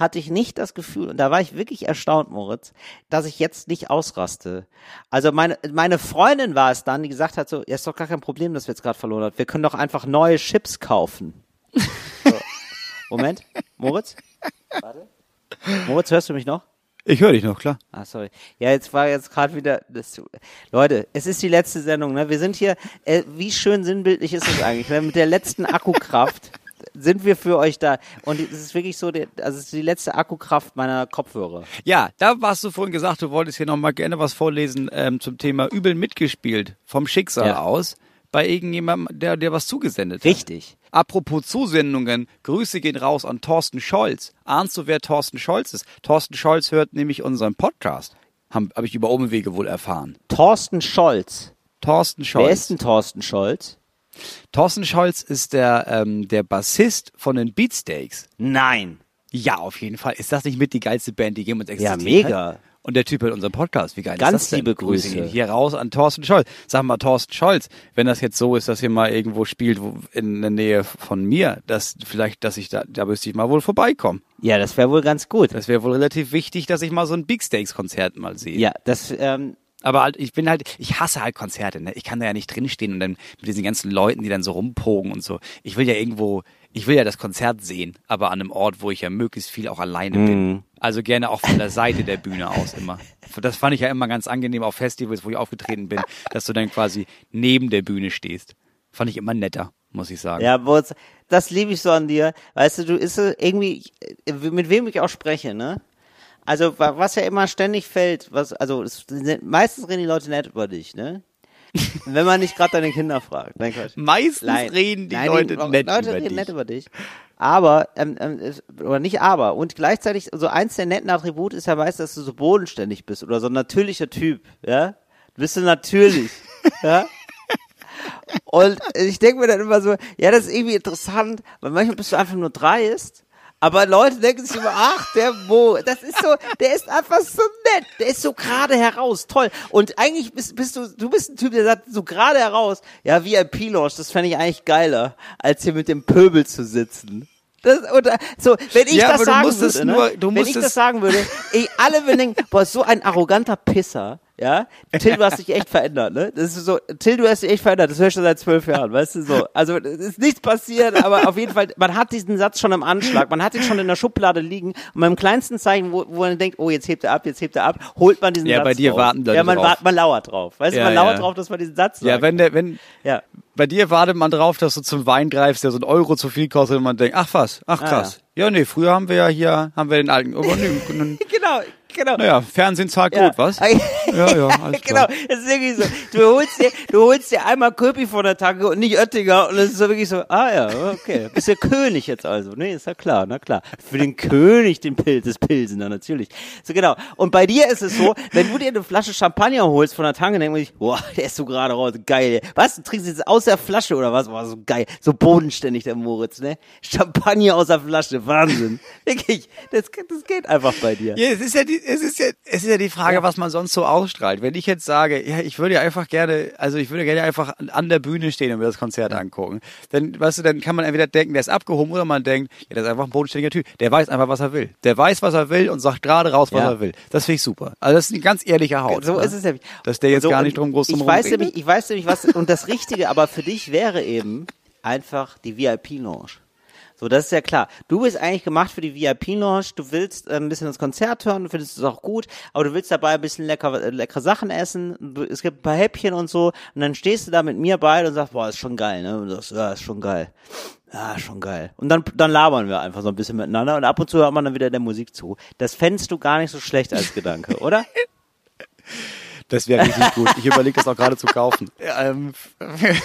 hatte ich nicht das Gefühl, und da war ich wirklich erstaunt, Moritz, dass ich jetzt nicht ausraste. Also meine, meine Freundin war es dann, die gesagt hat so, ja, ist doch gar kein Problem, dass wir jetzt gerade verloren haben. Wir können doch einfach neue Chips kaufen. So. Moment, Moritz? Warte. Moritz, hörst du mich noch? Ich höre dich noch, klar. Ah, sorry. Ja, jetzt war jetzt gerade wieder. Das, Leute, es ist die letzte Sendung, ne? Wir sind hier. Äh, wie schön sinnbildlich ist es eigentlich? Ne? Mit der letzten Akkukraft sind wir für euch da. Und es ist wirklich so, also es ist die letzte Akkukraft meiner Kopfhörer. Ja, da warst du vorhin gesagt, du wolltest hier nochmal gerne was vorlesen ähm, zum Thema übel mitgespielt vom Schicksal Ja. aus bei irgendjemandem, der dir was zugesendet hat. Richtig. Apropos Zusendungen, Grüße gehen raus an Thorsten Scholz. Ahnst du, wer Thorsten Scholz ist? Thorsten Scholz hört nämlich unseren Podcast. Habe hab ich über Umwege wohl erfahren. Thorsten Scholz. Thorsten Scholz. Wer ist denn Thorsten Scholz? Thorsten Scholz ist der, ähm, der Bassist von den Beatsteaks. Nein. Ja, auf jeden Fall. Ist das nicht mit die geilste Band, die jemals Ja, existiert mega. hat? Und der Typ hört unseren Podcast. Wie geil Ganz ist das denn? liebe Grüße. Hier raus an Thorsten Scholz. Sag mal, Thorsten Scholz, wenn das jetzt so ist, dass ihr mal irgendwo spielt wo, in der Nähe von mir, dass vielleicht, dass ich da, da müsste ich mal wohl vorbeikommen. Ja, das wäre wohl ganz gut. Das wäre wohl relativ wichtig, dass ich mal so ein Big Steaks Konzert mal sehe. Ja, das, ähm, Aber halt, ich bin halt, ich hasse halt Konzerte, ne? Ich kann da ja nicht drinstehen und dann mit diesen ganzen Leuten, die dann so rumpogen und so. Ich will ja irgendwo, ich will ja das Konzert sehen, aber an einem Ort, wo ich ja möglichst viel auch alleine bin. Also gerne auch von der Seite der Bühne aus immer. Das fand ich ja immer ganz angenehm auf Festivals, wo ich aufgetreten bin, dass du dann quasi neben der Bühne stehst. Fand ich immer netter, muss ich sagen. Ja, das liebe ich so an dir. Weißt du, du ist so irgendwie, äh, mit wem ich auch spreche, ne? Also, wa- was ja immer ständig fällt, was, also, es, meistens reden die Leute nett über dich, ne? Wenn man nicht gerade deine Kinder fragt. Nein. Meistens Nein. reden die Nein, Leute die, nett Leute über reden dich. nett über dich. Aber, ähm, ähm, oder nicht aber. Und gleichzeitig, so eins der netten Attribute ist ja meist, dass du so bodenständig bist oder so ein natürlicher Typ, ja? Du bist so natürlich, ja? Und ich denke mir dann immer so, ja, das ist irgendwie interessant, weil manchmal bist du einfach nur dreist. Aber Leute denken sich immer, ach, der Mo, das ist so, der ist einfach so nett, der ist so gerade heraus, toll. Und eigentlich bist, bist du, du bist ein Typ, der sagt so gerade heraus, ja, VIP-Lounge, das fände ich eigentlich geiler, als hier mit dem Pöbel zu sitzen. Das, oder, so, wenn ich Ja, das sagen würde, ne? nur- du wenn ich das sagen würde, ey, alle würden denken, boah, so ein arroganter Pisser, ja? Till, du hast dich echt verändert, ne? Das ist so, Till, du hast dich echt verändert, das höre ich schon seit zwölf Jahren, weißt du, so. Also, es ist nichts passiert, aber auf jeden Fall, man hat diesen Satz schon im Anschlag, man hat ihn schon in der Schublade liegen und beim kleinsten Zeichen, wo, wo man denkt, oh, jetzt hebt er ab, jetzt hebt er ab, holt man diesen Ja, Satz bei dir raus. warten Leute Ja, man, drauf. wart, man lauert drauf, weißt du, Ja, man lauert ja. drauf, dass man diesen Satz sagt. Ja, wenn der, wenn, ja. bei dir wartet man drauf, dass du zum Wein greifst, der so ein Euro zu viel kostet und man denkt, ach was, ach Ah, krass. ja. nee, früher haben wir ja hier, haben wir den alten, oh, nee, Genau, genau. naja, Fernsehen zahlt Ja. gut, was? Ja, ja, alles genau, klar. es ist wirklich so. Du holst dir, du holst dir einmal Köpi von der Tanke und nicht Oettinger und es ist so wirklich so, ah ja, okay. Bist der König jetzt also. Nee, ist ja klar, na klar. Für den König den Pilz, des Pilsener, natürlich. So genau. Und bei dir ist es so, wenn du dir eine Flasche Champagner holst von der Tanke, dann denk ich, boah, der ist so gerade raus, geil. Was, du trinkst jetzt aus der Flasche oder was? Boah, so geil. So bodenständig der Moritz, ne? Champagner aus der Flasche, Wahnsinn. Wirklich, das, das geht einfach bei dir. Ja, es ist ja die, es ist ja, es ist ja die Frage, was man sonst so ausstrahlt. Wenn ich jetzt sage, ja, ich würde ja einfach gerne, also ich würde gerne einfach an- der Bühne stehen und mir das Konzert angucken, dann, weißt du, dann kann man entweder denken, der ist abgehoben, oder man denkt, ja, der ist einfach ein bodenständiger Typ. Der weiß einfach, was er will. Der weiß, was er will und sagt gerade raus, was Ja. er will. Das finde ich super. Also das ist eine ganz ehrliche Haut. So ne? ist es nämlich. Dass der jetzt So, gar nicht drum groß drum ich weiß redet. nämlich, Ich weiß nämlich, was, und das Richtige aber für dich wäre eben einfach die VIP-Lounge. So, das ist ja klar. Du bist eigentlich gemacht für die VIP-Lounge. Du willst äh, ein bisschen das Konzert hören, du findest es auch gut, aber du willst dabei ein bisschen lecker, äh, leckere Sachen essen. Du, es gibt ein paar Häppchen und so. Und dann stehst du da mit mir beide und sagst, boah, ist schon geil, ne? Und du sagst, ja, ist schon geil. Ja, schon geil. Und dann, dann labern wir einfach so ein bisschen miteinander und ab und zu hört man dann wieder der Musik zu. Das fändest du gar nicht so schlecht als Gedanke, oder? Das wäre richtig gut. Ich überlege das auch gerade zu kaufen. Ja, ähm,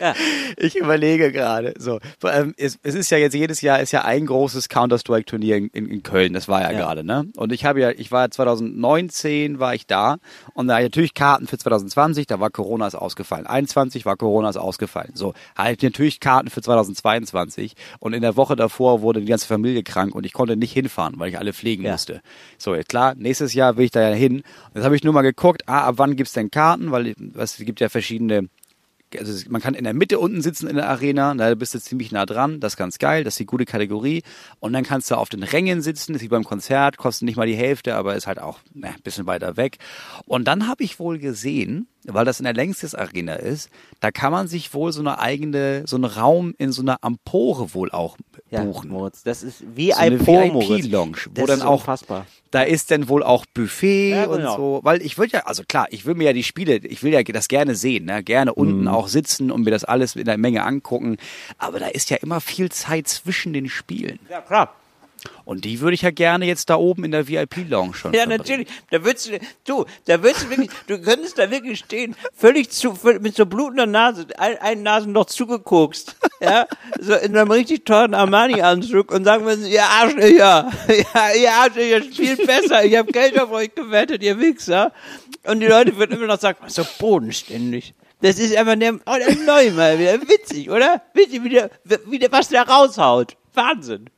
Ja. Ich überlege gerade. So, es, es ist ja jetzt jedes Jahr ist ja ein großes Counter-Strike-Turnier in, in, in Köln. Das war ja, Ja. gerade, ne? Und ich habe ja, ich war 2019 war ich da und da hatte ich natürlich Karten für 2020. Da war Corona ist ausgefallen. 21 war Corona ist ausgefallen. So, halt natürlich Karten für 2022 und in der Woche davor wurde die ganze Familie krank und ich konnte nicht hinfahren, weil ich alle pflegen Ja. musste. So, jetzt klar, nächstes Jahr will ich da ja hin. Jetzt habe ich nur mal geguckt, ah, ab wann gibt's denn Karten, weil es gibt ja verschiedene also man kann in der Mitte unten sitzen in der Arena, da bist du ziemlich nah dran, das ist ganz geil, das ist die gute Kategorie. Und dann kannst du auf den Rängen sitzen, das ist wie beim Konzert, kostet nicht mal die Hälfte, aber ist halt auch ne, ein bisschen weiter weg. Und dann habe ich wohl gesehen, weil das in der Längstes Arena ist, da kann man sich wohl so eine eigene, so einen Raum in so einer Empore wohl auch Ja, buchen. Moritz, das ist So eine. VIP-Lounge, wo dann auch unfassbar. da ist dann wohl auch Buffet Ja, und genau. so, weil ich will ja, also klar, ich will mir ja die Spiele, ich will ja das gerne sehen, ne? gerne Mhm. unten auch sitzen und mir das alles in der Menge angucken, aber da ist ja immer viel Zeit zwischen den Spielen Ja, klar. Und die würde ich ja gerne jetzt da oben in der VIP-Lounge schon Ja, natürlich. Da würdest du, du, da würdest du wirklich, du könntest da wirklich stehen, völlig zu, völlig, mit so blutender Nase, ein, ein Nasenloch zugeguckst, ja, so in einem richtig teuren Armani-Anzug und sagen müssen, ihr Arschlöcher, ja, ihr Arschlöcher spielt besser, ich habe Geld auf euch gewettet, ihr Wichser. Und die Leute würden immer noch sagen, so bodenständig. Das ist einfach der, oh, der Neumann wieder, witzig, oder? Witzig, wie der, wie der, was der raushaut. Wahnsinn.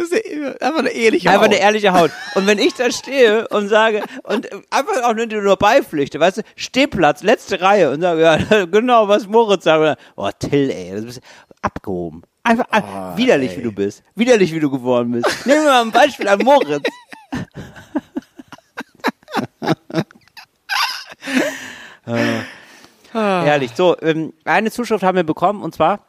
Das ist einfach eine ehrliche Einfach Haut. eine ehrliche Haut. Und wenn ich da stehe und sage, und einfach auch nur, nur beipflichte, weißt du, Stehplatz, letzte Reihe und sage, ja, genau, was Moritz sagt. Oh, Till, ey, das ist abgehoben. Einfach ab- widerlich, wie du bist. Widerlich, wie du geworden bist. Nehmen wir mal ein Beispiel an Moritz. Äh, Herrlich. So, ähm, eine Zuschrift haben wir bekommen und zwar,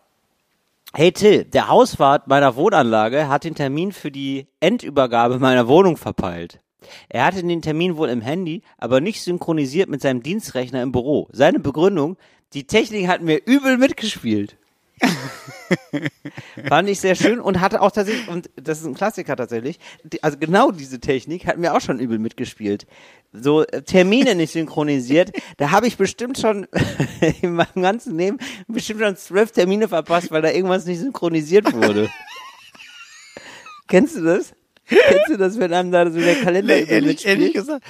Hey Till, der Hauswart meiner Wohnanlage hat den Termin für die Endübergabe meiner Wohnung verpeilt. Er hatte den Termin wohl im Handy, aber nicht synchronisiert mit seinem Dienstrechner im Büro. Seine Begründung, die Technik hat mir übel mitgespielt. Fand ich sehr schön und hatte auch tatsächlich, und das ist ein Klassiker tatsächlich, die, also genau diese Technik hat mir auch schon übel mitgespielt. So äh, Termine nicht synchronisiert, da habe ich bestimmt schon in meinem ganzen Leben bestimmt schon zwölf Termine verpasst, weil da irgendwas nicht synchronisiert wurde. Kennst du das? Kennst du das, wenn einem da so der Kalender Nee, ehrlich, ehrlich gesagt.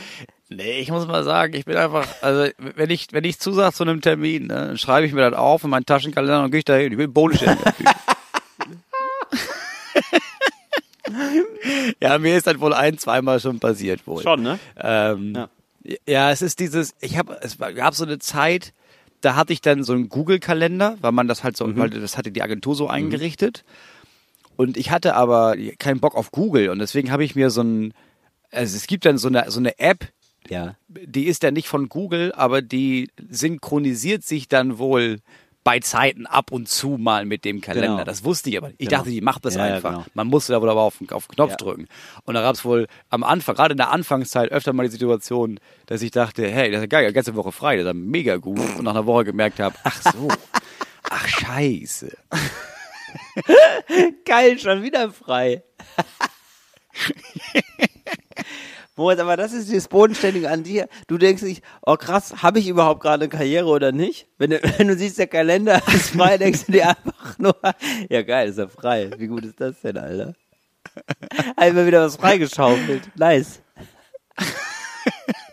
Nee, ich muss mal sagen, ich bin einfach, also wenn ich, wenn ich zusage zu einem Termin, ne, dann schreibe ich mir das auf in meinen Taschenkalender und gehe ich da hin. Ich will Bodenständig. ja, mir ist das wohl ein, zweimal schon passiert wohl. Schon, ne? Ähm, Ja. ja. es ist dieses, ich habe, es gab so eine Zeit, da hatte ich dann so einen Google-Kalender, weil man das halt so, weil das hatte die Agentur so eingerichtet. Und ich hatte aber keinen Bock auf Google und deswegen habe ich mir so ein, also es gibt dann so eine, so eine App, Ja. die ist dann nicht von Google, aber die synchronisiert sich dann wohl bei Zeiten ab und zu mal mit dem Kalender. Genau. Das wusste ich aber. nicht. Ich Genau. dachte, die macht das Ja, ja, einfach. genau. Man musste da wohl aber auf, den- auf den Knopf Ja. drücken. Und da gab es wohl am Anfang, gerade in der Anfangszeit, öfter mal die Situation, dass ich dachte, hey, das ist ja geil, die ganze Woche frei, das ist ja mega gut. Und nach einer Woche gemerkt habe, ach so, ach scheiße. Geil, schon wieder frei. Moritz, aber das ist das Bodenständige an dir. Du denkst nicht, oh krass, habe ich überhaupt gerade eine Karriere oder nicht? Wenn du, wenn du siehst, der Kalender ist frei, denkst du dir einfach nur, ja geil, ist er frei. Wie gut ist das denn, Alter? Einmal wieder was freigeschaufelt. Nice.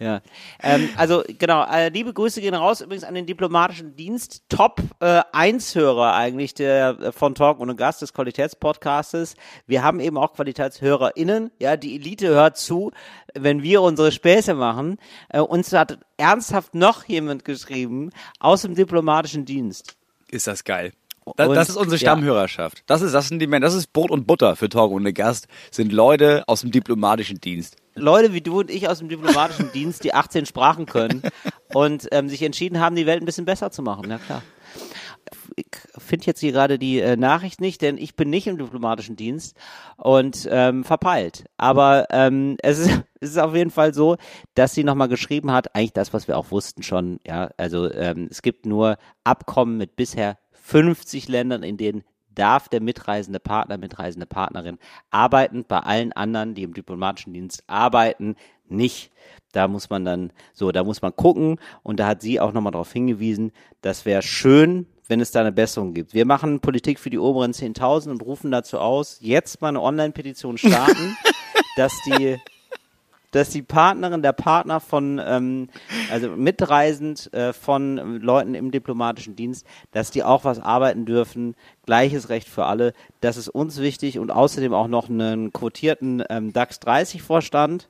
Ja, ähm, also genau, äh, liebe Grüße gehen raus übrigens an den diplomatischen Dienst. Top äh, 1-Hörer eigentlich der äh, von Talk ohne Gast des Qualitätspodcastes. Wir haben eben auch QualitätshörerInnen. Ja, die Elite hört zu, wenn wir unsere Späße machen. Äh, uns hat ernsthaft noch jemand geschrieben aus dem diplomatischen Dienst. Ist das geil. Das, Und- das ist unsere. Stammhörerschaft. Das ist, das sind die Männer, das ist Brot und Butter für Talk ohne Gast, sind Leute aus dem diplomatischen Dienst. Leute wie du und ich aus dem diplomatischen Dienst, die 18 Sprachen können und ähm, sich entschieden haben, die Welt ein bisschen besser zu machen. Ja klar. Ich finde jetzt hier gerade die äh, Nachricht nicht, denn ich bin nicht im diplomatischen Dienst und ähm, verpeilt. Aber ähm, es, ist, es ist auf jeden Fall so, dass sie nochmal geschrieben hat, eigentlich das, was wir auch wussten schon, ja, also ähm, es gibt nur Abkommen mit bisher 50 Ländern, in denen darf der mitreisende Partner, mitreisende Partnerin arbeiten. Bei allen anderen, die im diplomatischen Dienst arbeiten, nicht. Da muss man dann, so, da muss man gucken. Und da hat sie auch nochmal darauf hingewiesen, das wäre schön, wenn es da eine Besserung gibt. Wir machen Politik für die oberen 10.000 und rufen dazu aus, jetzt mal eine Online-Petition starten, dass die dass die Partnerin, der Partner von, ähm, also mitreisend äh, von Leuten im diplomatischen Dienst, dass die auch was arbeiten dürfen. Gleiches Recht für alle. Das ist uns wichtig und außerdem auch noch einen quotierten ähm, DAX 30 Vorstand.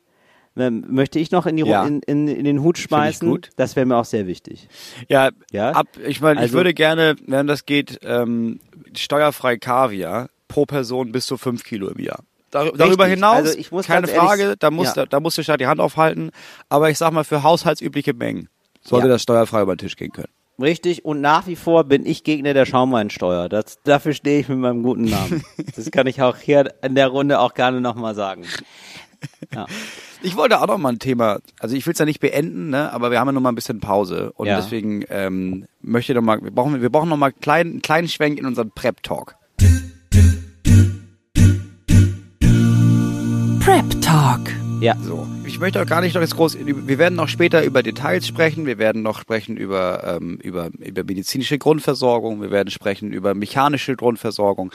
Ähm, möchte ich noch in, die, Ja. in, in, in den Hut schmeißen. Das wäre mir auch sehr wichtig. Ja, Ja? ab, ich meine, ich Also- würde gerne, wenn das geht, ähm, steuerfrei Kaviar pro Person bis zu fünf Kilo im Jahr. Dar darüber hinaus, Also ich muss keine Frage, da muss, Ja. da, da muss der Staat die Hand aufhalten. Aber ich sag mal, für haushaltsübliche Mengen sollte Ja. das steuerfrei über den Tisch gehen können. Richtig, und nach wie vor bin ich Gegner der Schaumweinsteuer. Das, dafür stehe ich mit meinem guten Namen. Das kann ich auch hier in der Runde auch gerne nochmal sagen. Ja. Ich wollte auch noch mal ein Thema, also ich will es ja nicht beenden, ne, aber wir haben ja noch mal ein bisschen Pause und Ja. deswegen ähm, möchte ich noch mal, wir brauchen, wir brauchen noch mal einen kleinen, einen kleinen Schwenk in unseren Prep-Talk. Talk. Ja. So, ich möchte auch gar nicht noch jetzt groß. Wir werden noch später über Details sprechen. Wir werden noch sprechen über ähm, über über medizinische Grundversorgung. Wir werden sprechen über mechanische Grundversorgung.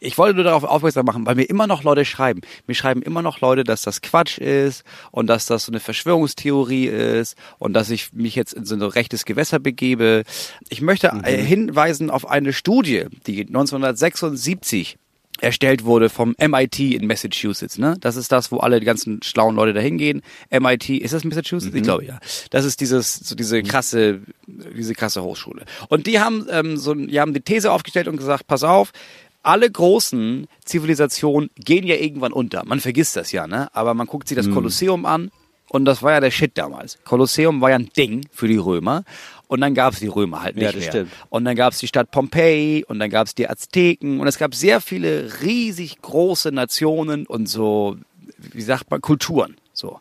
Ich wollte nur darauf aufmerksam machen, weil mir immer noch Leute schreiben. Mir schreiben immer noch Leute, dass das Quatsch ist und dass das so eine Verschwörungstheorie ist und dass ich mich jetzt in so ein rechtes Gewässer begebe. Ich möchte äh, hinweisen auf eine Studie, die 1976 erstellt wurde vom MIT in Massachusetts. Ne? Das ist das, wo alle die ganzen schlauen Leute da hingehen. MIT, ist das Massachusetts? Ich glaube ja. Das ist dieses, so diese krasse, diese krasse Hochschule. Und die haben ähm, so, die haben die These aufgestellt und gesagt: Pass auf. Alle großen Zivilisationen gehen ja irgendwann unter. Man vergisst das ja, ne? Aber man guckt sich das Kolosseum an und das war ja der Shit damals. Kolosseum war ja ein Ding für die Römer. Und dann gab's die Römer halt nicht Ja, das mehr. stimmt. Und dann gab's die Stadt Pompeji und dann gab's die Azteken und es gab sehr viele riesig große Nationen und so, wie sagt man, Kulturen. So.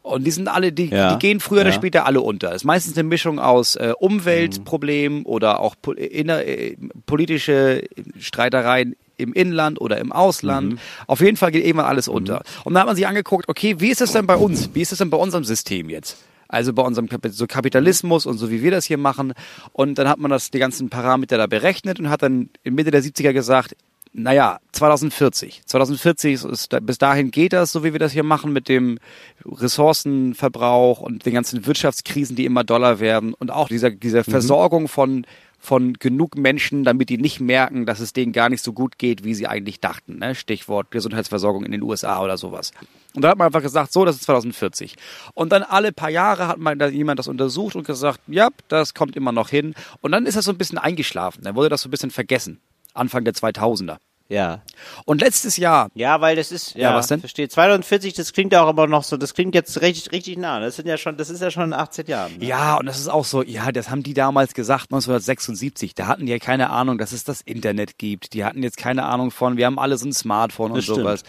Und die sind alle, die, Ja, die gehen früher oder ja. später alle unter. Es ist meistens eine Mischung aus äh, Umweltproblemen oder auch po inner, äh, politische Streitereien im Inland oder im Ausland. Mhm. Auf jeden Fall geht irgendwann alles unter. Und dann hat man sich angeguckt, okay, wie ist es denn bei uns? Wie ist es denn bei unserem System jetzt? Also bei unserem so Kapitalismus und so wie wir das hier machen. Und dann hat man das, die ganzen Parameter da berechnet und hat dann in Mitte der 70er gesagt, naja, 2040. 2040 ist, bis dahin geht das, so wie wir das hier machen mit dem Ressourcenverbrauch und den ganzen Wirtschaftskrisen, die immer doller werden und auch dieser, dieser Versorgung von von genug Menschen, damit die nicht merken, dass es denen gar nicht so gut geht, wie sie eigentlich dachten. Ne? Stichwort Gesundheitsversorgung in den USA oder sowas. Und da hat man einfach gesagt, so, das ist 2040. Und dann alle paar Jahre hat mal da jemand das untersucht und gesagt, ja, das kommt immer noch hin. Und dann ist das so ein bisschen eingeschlafen. Dann wurde das so ein bisschen vergessen. Anfang der 2000er. Ja. Und letztes Jahr, Ja, weil das ist, ja, Ja, was denn? verstehe. 42, das klingt ja auch immer noch so, das klingt jetzt richtig, richtig nah. Das sind ja schon, das ist ja schon in 18 Jahren. Ne? Ja, und das ist auch so, ja, das haben die damals gesagt, 1976. Da hatten die ja keine Ahnung, dass es das Internet gibt. Die hatten jetzt keine Ahnung von, wir haben alle so ein Smartphone und Das stimmt. sowas.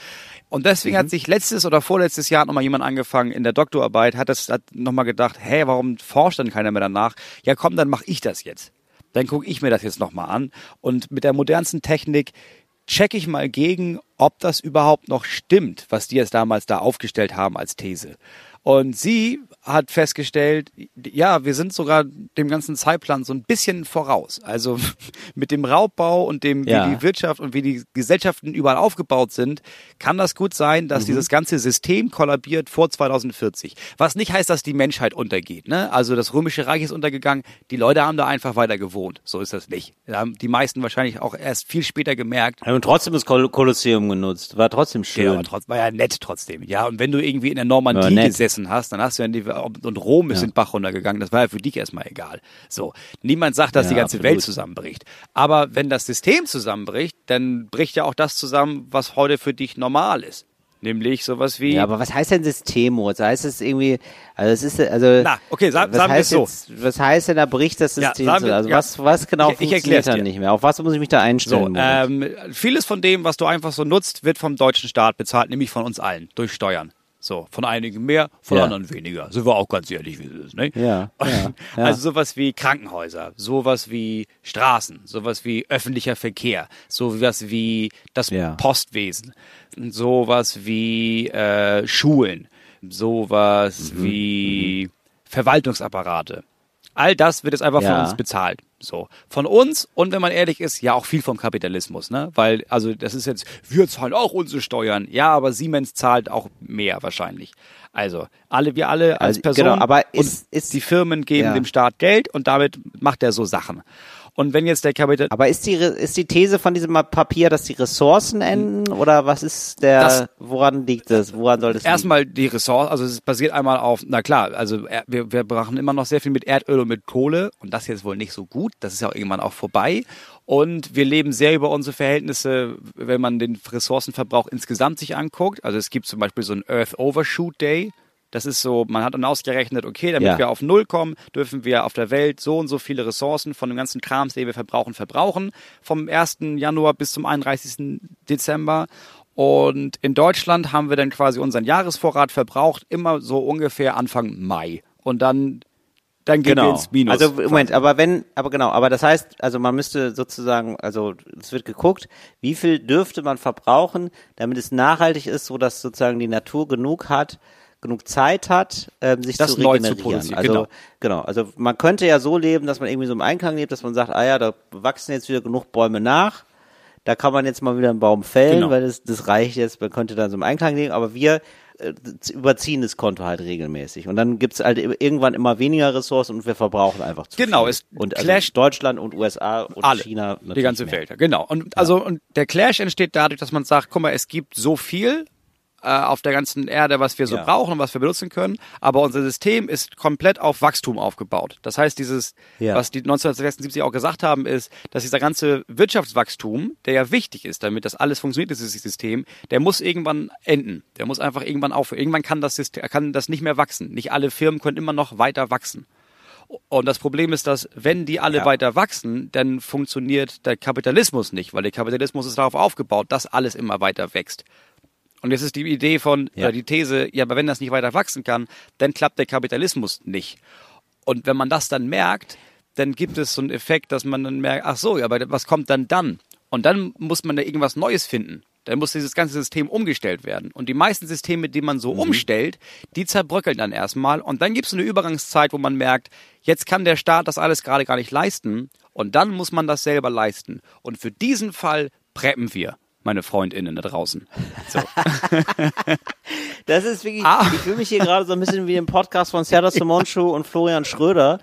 Und deswegen hat sich letztes oder vorletztes Jahr hat nochmal jemand angefangen in der Doktorarbeit, hat das hat nochmal gedacht, hey, warum forscht dann keiner mehr danach? Ja, komm, dann mache ich das jetzt. Dann gucke ich mir das jetzt nochmal an. Und mit der modernsten Technik check ich mal gegen, ob das überhaupt noch stimmt, was die jetzt damals da aufgestellt haben als These. Und sie hat festgestellt, ja, wir sind sogar dem ganzen Zeitplan so ein bisschen voraus. Also mit dem Raubbau und dem, Ja. wie die Wirtschaft und wie die Gesellschaften überall aufgebaut sind, kann das gut sein, dass dieses ganze System kollabiert vor 2040. Was nicht heißt, dass die Menschheit untergeht. Ne? Also das Römische Reich ist untergegangen, die Leute haben da einfach weiter gewohnt. So ist das nicht. Da haben die meisten wahrscheinlich auch erst viel später gemerkt, Wir haben trotzdem das Kol Kolosseum genutzt. War trotzdem ja, schön. aber trotzdem, war ja nett trotzdem. Ja, und wenn du irgendwie in der Normandie Ja, nett. Gesessen hast, dann hast du ja die, und Rom ist Ja. den Bach runtergegangen, das war ja für dich erstmal egal. So. Niemand sagt, dass Ja, die ganze absolut. Welt zusammenbricht. Aber wenn das System zusammenbricht, dann bricht ja auch das zusammen, was heute für dich normal ist. Nämlich sowas wie. Ja, aber was heißt denn System, Moritz? Heißt es irgendwie, also es ist, also. Na, okay, sag- was sagen wir heißt es so. Jetzt, was heißt denn, da bricht das Ja, System zu? wir- Also ja. was, was genau Ich- ich funktioniert erklär's dann dir. nicht mehr? Auf was muss ich mich da einstellen? So, ähm, vieles von dem, was du einfach so nutzt, wird vom deutschen Staat bezahlt, nämlich von uns allen, durch Steuern. So, von einigen mehr, von Ja. anderen weniger. Sind wir auch ganz ehrlich, wie es ist, ne? Ja, ja, ja. Also sowas wie Krankenhäuser, sowas wie Straßen, sowas wie öffentlicher Verkehr, sowas wie das. Postwesen, sowas wie äh, Schulen, sowas Mhm. wie Verwaltungsapparate. All das wird jetzt einfach Ja. von uns bezahlt. So. Von uns und wenn man ehrlich ist, ja auch viel vom Kapitalismus, ne? Weil, also das ist jetzt, wir zahlen auch unsere Steuern. Ja, aber Siemens zahlt auch mehr wahrscheinlich. Also, alle, wir alle als Also, Person genau, aber ist- ist- die Firmen geben Ja. dem Staat Geld und damit macht er so Sachen. Und wenn jetzt der Kapital Aber ist die, ist die These von diesem Papier, dass die Ressourcen enden? Oder was ist der, Das- woran liegt das? Woran soll das liegen? Erstmal die Ressource, also es basiert einmal auf, na klar, also wir, wir brachen immer noch sehr viel mit Erdöl und mit Kohle. Und das jetzt wohl nicht so gut, das ist ja auch irgendwann auch vorbei. Und wir leben sehr über unsere Verhältnisse, wenn man den Ressourcenverbrauch insgesamt sich anguckt, also es gibt zum Beispiel so einen Earth Overshoot Day, das ist so, man hat dann ausgerechnet, okay, damit Ja. wir auf Null kommen, dürfen wir auf der Welt so und so viele Ressourcen von dem ganzen Krams, den wir verbrauchen, verbrauchen. Vom 1. Januar bis zum 31. Dezember. Und in Deutschland haben wir dann quasi unseren Jahresvorrat verbraucht, immer so ungefähr Anfang Mai. Und dann, dann gehen wir Genau. ins Minus. Also Moment, aber wenn, aber genau, aber das heißt, also man müsste sozusagen, also es wird geguckt, wie viel dürfte man verbrauchen, damit es nachhaltig ist, so dass sozusagen die Natur genug hat, genug Zeit hat, ähm, sich Das zu neu zu regenerieren. produzieren, also genau. genau, also man könnte ja so leben, dass man irgendwie so im Einklang lebt, dass man sagt, ah ja, da wachsen jetzt wieder genug Bäume nach. Da kann man jetzt mal wieder einen Baum fällen, Genau. weil das, das reicht jetzt, man könnte dann so im Einklang leben, aber wir äh, überziehen das Konto halt regelmäßig. Und dann gibt's halt irgendwann immer weniger Ressourcen und wir verbrauchen einfach zu Genau, viel. es und also clasht- Deutschland und USA und alle, China die ganze mehr. Welt, genau. Und also und der Clash entsteht dadurch, dass man sagt, guck mal, es gibt so viel äh, auf der ganzen Erde, was wir so Ja. brauchen und was wir benutzen können, aber unser System ist komplett auf Wachstum aufgebaut. Das heißt, dieses, Ja. was die 1976 auch gesagt haben, ist, dass dieser ganze Wirtschaftswachstum, der ja wichtig ist, damit das alles funktioniert, dieses System, der muss irgendwann enden. Der muss einfach irgendwann aufhören. Irgendwann kann das System, kann das nicht mehr wachsen. Nicht alle Firmen können immer noch weiter wachsen. Und das Problem ist, dass wenn die alle Ja. weiter wachsen, dann funktioniert der Kapitalismus nicht, weil der Kapitalismus ist darauf aufgebaut, dass alles immer weiter wächst. Und jetzt ist die Idee von, Ja. oder die These, ja, aber wenn das nicht weiter wachsen kann, dann klappt der Kapitalismus nicht. Und wenn man das dann merkt, dann gibt es so einen Effekt, dass man dann merkt, ach so, ja, aber was kommt dann dann? Und dann muss man da irgendwas Neues finden. Dann muss dieses ganze System umgestellt werden. Und die meisten Systeme, die man so umstellt, die zerbröckeln dann erstmal. Und dann gibt es eine Übergangszeit, wo man merkt, jetzt kann der Staat das alles gerade gar nicht leisten. Und dann muss man das selber leisten. Und für diesen Fall preppen wir, meine Freundinnen da draußen. So. Das ist wirklich, Ah. ich fühle mich hier gerade so ein bisschen wie im Podcast von Serdar Simonschu und Florian Schröder,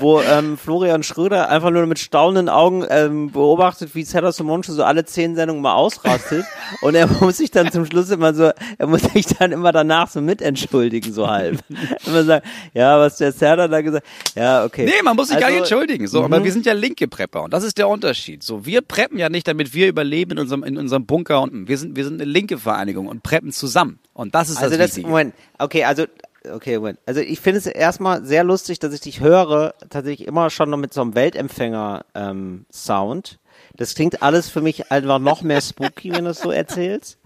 wo ähm, Florian Schröder einfach nur mit staunenden Augen ähm, beobachtet, wie Serdar Simonschu so alle zehn Sendungen mal ausrastet und er muss sich dann zum Schluss immer so, er muss sich dann immer danach so mitentschuldigen, so halb. immer sagen, ja, was der Serdar da gesagt, ja, okay. Nee, man muss sich gar nicht Also, entschuldigen. So, aber wir sind ja linke Prepper und das ist der Unterschied. So, wir preppen ja nicht, damit wir überleben in unserem, in unserem Bunker und wir sind, wir sind eine linke Vereinigung und preppen zusammen. Und das ist Also das das. Moment, okay, also, okay, Moment. Also ich finde es erstmal sehr lustig, dass ich dich höre, tatsächlich immer schon noch mit so einem Weltempfänger-Sound. das klingt alles für mich einfach noch mehr spooky, wenn du es so erzählst.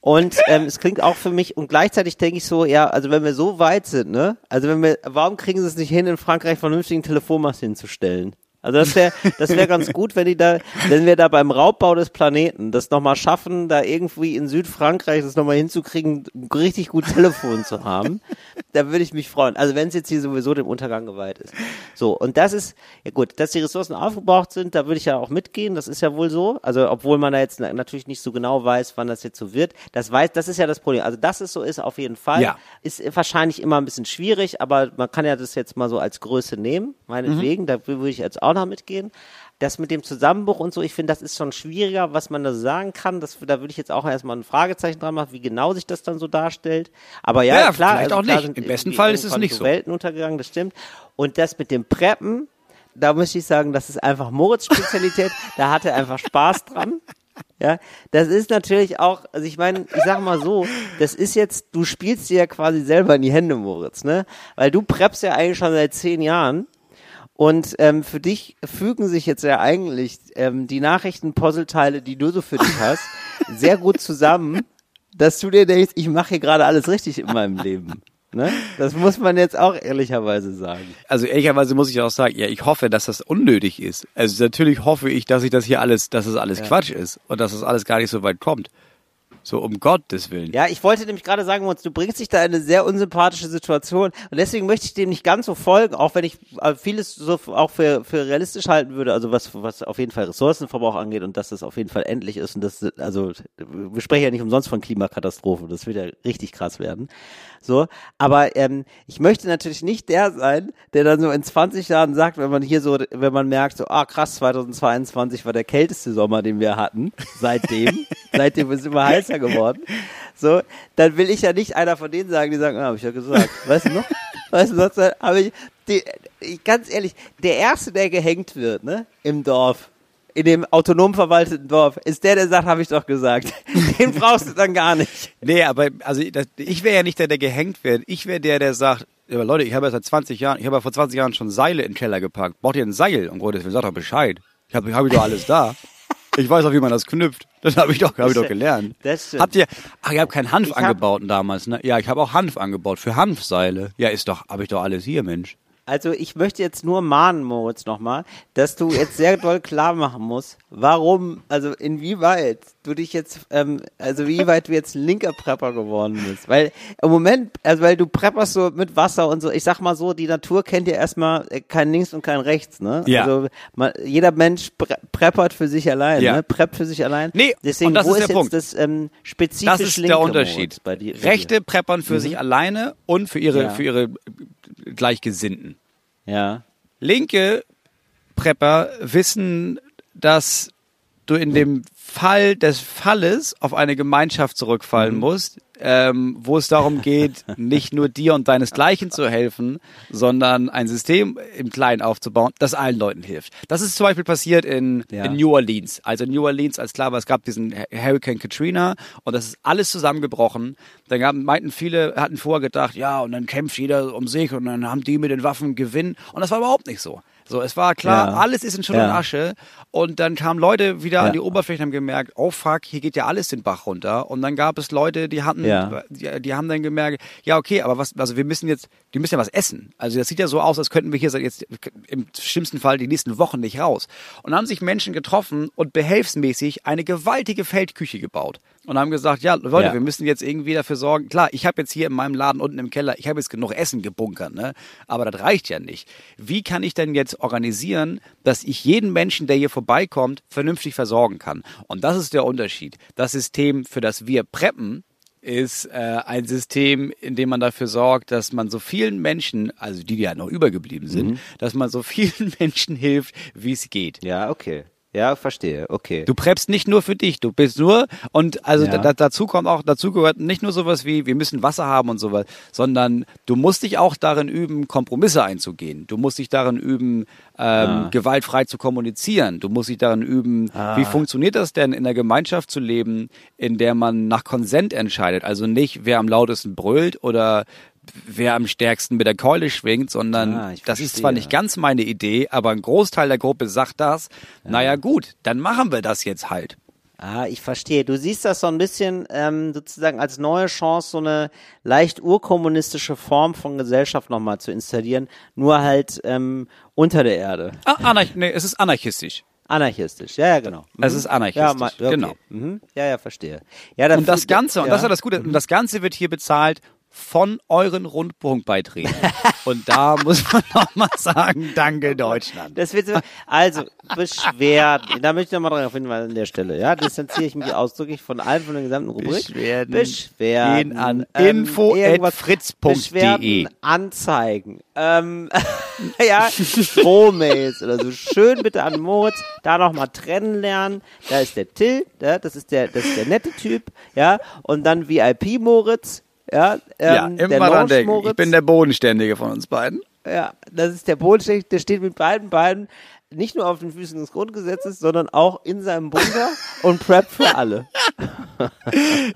Und ähm, es klingt auch für mich, und gleichzeitig denke ich so, ja, also wenn wir so weit sind, ne? Also wenn wir, warum kriegen sie es nicht hin, in Frankreich vernünftigen Telefonmast hinzustellen? Also das wäre das wäre ganz gut, wenn die da, wenn wir da beim Raubbau des Planeten das nochmal schaffen, da irgendwie in Südfrankreich das nochmal hinzukriegen, richtig gut Telefon zu haben. Da würde ich mich freuen. Also wenn es jetzt hier sowieso dem Untergang geweiht ist. So, und das ist, ja gut, dass die Ressourcen aufgebraucht sind, da würde ich ja auch mitgehen, das ist ja wohl so. Also obwohl man da jetzt na- natürlich nicht so genau weiß, wann das jetzt so wird. Das weiß, das ist ja das Problem. Also dass es so ist, auf jeden Fall. Ja. Ist wahrscheinlich immer ein bisschen schwierig, aber man kann ja das jetzt mal so als Größe nehmen, meinetwegen. Da würde ich jetzt auch noch mitgehen. Das mit dem Zusammenbruch und so, ich finde, das ist schon schwieriger, was man da so sagen kann. Das, da würde ich jetzt auch erstmal ein Fragezeichen dran machen, wie genau sich das dann so darstellt. Aber ja, Ja, klar. vielleicht auch klar nicht. Im besten Fall ist es nicht so so. Welten untergegangen, das stimmt. Und das mit dem Preppen, da muss ich sagen, das ist einfach Moritz Spezialität. da hat er einfach Spaß dran. Ja, das ist natürlich auch, also ich meine, ich sag mal so, das ist jetzt, du spielst dir ja quasi selber in die Hände, Moritz, ne? Weil du preppst ja eigentlich schon seit zehn Jahren und ähm, für dich fügen sich jetzt ja eigentlich ähm, die Nachrichten-Puzzleteile, die du so für dich hast, sehr gut zusammen. dass du dir denkst, ich mache hier gerade alles richtig in meinem Leben. Ne? Das muss man jetzt auch ehrlicherweise sagen. Also ehrlicherweise muss ich auch sagen, ja, ich hoffe, dass das unnötig ist. Also natürlich hoffe ich, dass ich das hier alles, dass es das alles ja. Quatsch ist und dass das alles gar nicht so weit kommt. So um Gottes Willen. Ja, ich wollte nämlich gerade sagen, du bringst dich da in eine sehr unsympathische Situation und deswegen möchte ich dem nicht ganz so folgen, auch wenn ich äh, vieles so auch für, für realistisch halten würde, also was, was auf jeden Fall Ressourcenverbrauch angeht und dass das auf jeden Fall endlich ist und das, also wir sprechen ja nicht umsonst von Klimakatastrophe, das wird ja richtig krass werden. So, aber ähm, ich möchte natürlich nicht der sein, der dann so in 20 Jahren sagt, wenn man hier so, wenn man merkt, so, ah krass, 2022 war der kälteste Sommer, den wir hatten, seitdem, seitdem ist es immer heißer geworden. So, dann will ich ja nicht einer von denen sagen, die sagen, ah, hab ich ja gesagt. Weißt du noch? Weißt du, sonst habe ich, die, ganz ehrlich, der erste, der gehängt wird, ne, im Dorf, in dem autonom verwalteten Dorf, ist der, der sagt, habe ich doch gesagt. Den brauchst du dann gar nicht. Nee, aber also das, ich wäre ja nicht der, der gehängt wird. Ich wäre der, der sagt, aber Leute, ich habe ja seit 20 Jahren, ich habe ja vor 20 Jahren schon Seile in den Keller gepackt. Braucht ihr ein Seil? Und Gottes Willen, sagt doch Bescheid. Ich habe hab ich doch alles da. Ich weiß auch, wie man das knüpft. Das habe ich doch, hab ich doch gelernt. Das stimmt. Habt ihr, ach, ihr habt keinen Hanf ich angebaut damals, ne? Ja, ich habe auch Hanf angebaut für Hanfseile. Ja, ist doch, habe ich doch alles hier, Mensch. Also ich möchte jetzt nur mahnen, Moritz, nochmal, dass du jetzt sehr doll klar machen musst, warum, also inwieweit du dich jetzt, ähm, also wie weit du jetzt linker Prepper geworden bist. Weil im Moment, also weil du prepperst so mit Wasser und so, ich sag mal so, die Natur kennt ja erstmal kein links und kein rechts, ne? Ja. Also man, jeder Mensch pre preppert für sich allein, ja. ne? Preppt für sich allein. Nee, Deswegen, und das wo ist, der jetzt Punkt. das ähm, spezifisch Das ist der Unterschied. bei dir, Rechte preppern für mhm. sich alleine und für ihre, Ja. für ihre Gleichgesinnten. Ja. Linke Prepper wissen, dass du in dem Fall des Falles auf eine Gemeinschaft zurückfallen Mhm. musst, ähm, wo es darum geht, nicht nur dir und deinesgleichen zu helfen, sondern ein System im Kleinen aufzubauen, das allen Leuten hilft. Das ist zum Beispiel passiert in, Ja. in New Orleans. Also in New Orleans, als klar war, es gab diesen Hurricane Katrina und das ist alles zusammengebrochen. Dann gab, meinten viele, hatten vorher gedacht, ja, und dann kämpft jeder um sich und dann haben die mit den Waffen Gewinn. Und das war überhaupt nicht so. So, es war klar, Ja. alles ist in Schutt und Ja. Asche. Und dann kamen Leute wieder Ja. an die Oberfläche und haben gemerkt, oh fuck, hier geht ja alles den Bach runter. Und dann gab es Leute, die hatten, Ja. die, die haben dann gemerkt, ja, okay, aber was, also wir müssen jetzt, die müssen ja was essen. Also das sieht ja so aus, als könnten wir hier seit jetzt im schlimmsten Fall die nächsten Wochen nicht raus. Und dann haben sich Menschen getroffen und behelfsmäßig eine gewaltige Feldküche gebaut. Und haben gesagt, ja, Leute, Ja. wir müssen jetzt irgendwie dafür sorgen. Klar, ich habe jetzt hier in meinem Laden unten im Keller, ich habe jetzt genug Essen gebunkert, ne? Aber das reicht ja nicht. Wie kann ich denn jetzt organisieren, dass ich jeden Menschen, der hier vorbeikommt, vernünftig versorgen kann? Und das ist der Unterschied. Das System, für das wir preppen, ist äh, ein System, in dem man dafür sorgt, dass man so vielen Menschen, also die, die ja noch übergeblieben sind, Mhm. dass man so vielen Menschen hilft, wie es geht. Ja, okay. Ja, verstehe. Okay. Du preppst nicht nur für dich, du bist nur und also Ja. da, dazu kommt auch dazu gehört nicht nur sowas wie wir müssen Wasser haben und sowas, sondern du musst dich auch darin üben Kompromisse einzugehen. Du musst dich darin üben ähm, gewaltfrei zu kommunizieren. Du musst dich darin üben, Ah. wie funktioniert das denn in einer Gemeinschaft zu leben, in der man nach Konsent entscheidet, also nicht wer am lautesten brüllt oder wer am stärksten mit der Keule schwingt, sondern Ah, das ist zwar nicht ganz meine Idee, aber ein Großteil der Gruppe sagt das. Naja gut, dann machen wir das jetzt halt. Ah, ich verstehe. Du siehst das so ein bisschen ähm, sozusagen als neue Chance, so eine leicht urkommunistische Form von Gesellschaft nochmal zu installieren, nur halt ähm, unter der Erde. Ah, Anarch nee, es ist anarchistisch. Anarchistisch, ja, ja, genau. Es ist anarchistisch, Ja, okay. genau. Mhm. Ja, ja, verstehe. Ja, Und das Ganze, und ja. das ist ja das Gute, und das Ganze wird hier bezahlt von euren Rundfunkbeiträgen. und da muss man nochmal sagen, danke Deutschland. Das wird so, also Beschwerden. Da möchte ich nochmal drauf hinweisen an der Stelle. Ja, distanziere ich mich ausdrücklich von allem von der gesamten Rubrik. Beschwerden Beschwerden. gehen an ähm, info. Beschwerden, Anzeigen. Ähm, ja, Strohmails oder so. Schön bitte an Moritz da nochmal trennen lernen. Da ist der Till, ja, das ist der, das ist der nette Typ, ja, und dann VIP Moritz. Ja, Ja, ähm, der immer dran denken. Ich bin der Bodenständige von uns beiden. Ja, das ist der Bodenständige, der steht mit beiden Beinen nicht nur auf den Füßen des Grundgesetzes, sondern auch in seinem Bunker und preppt für alle.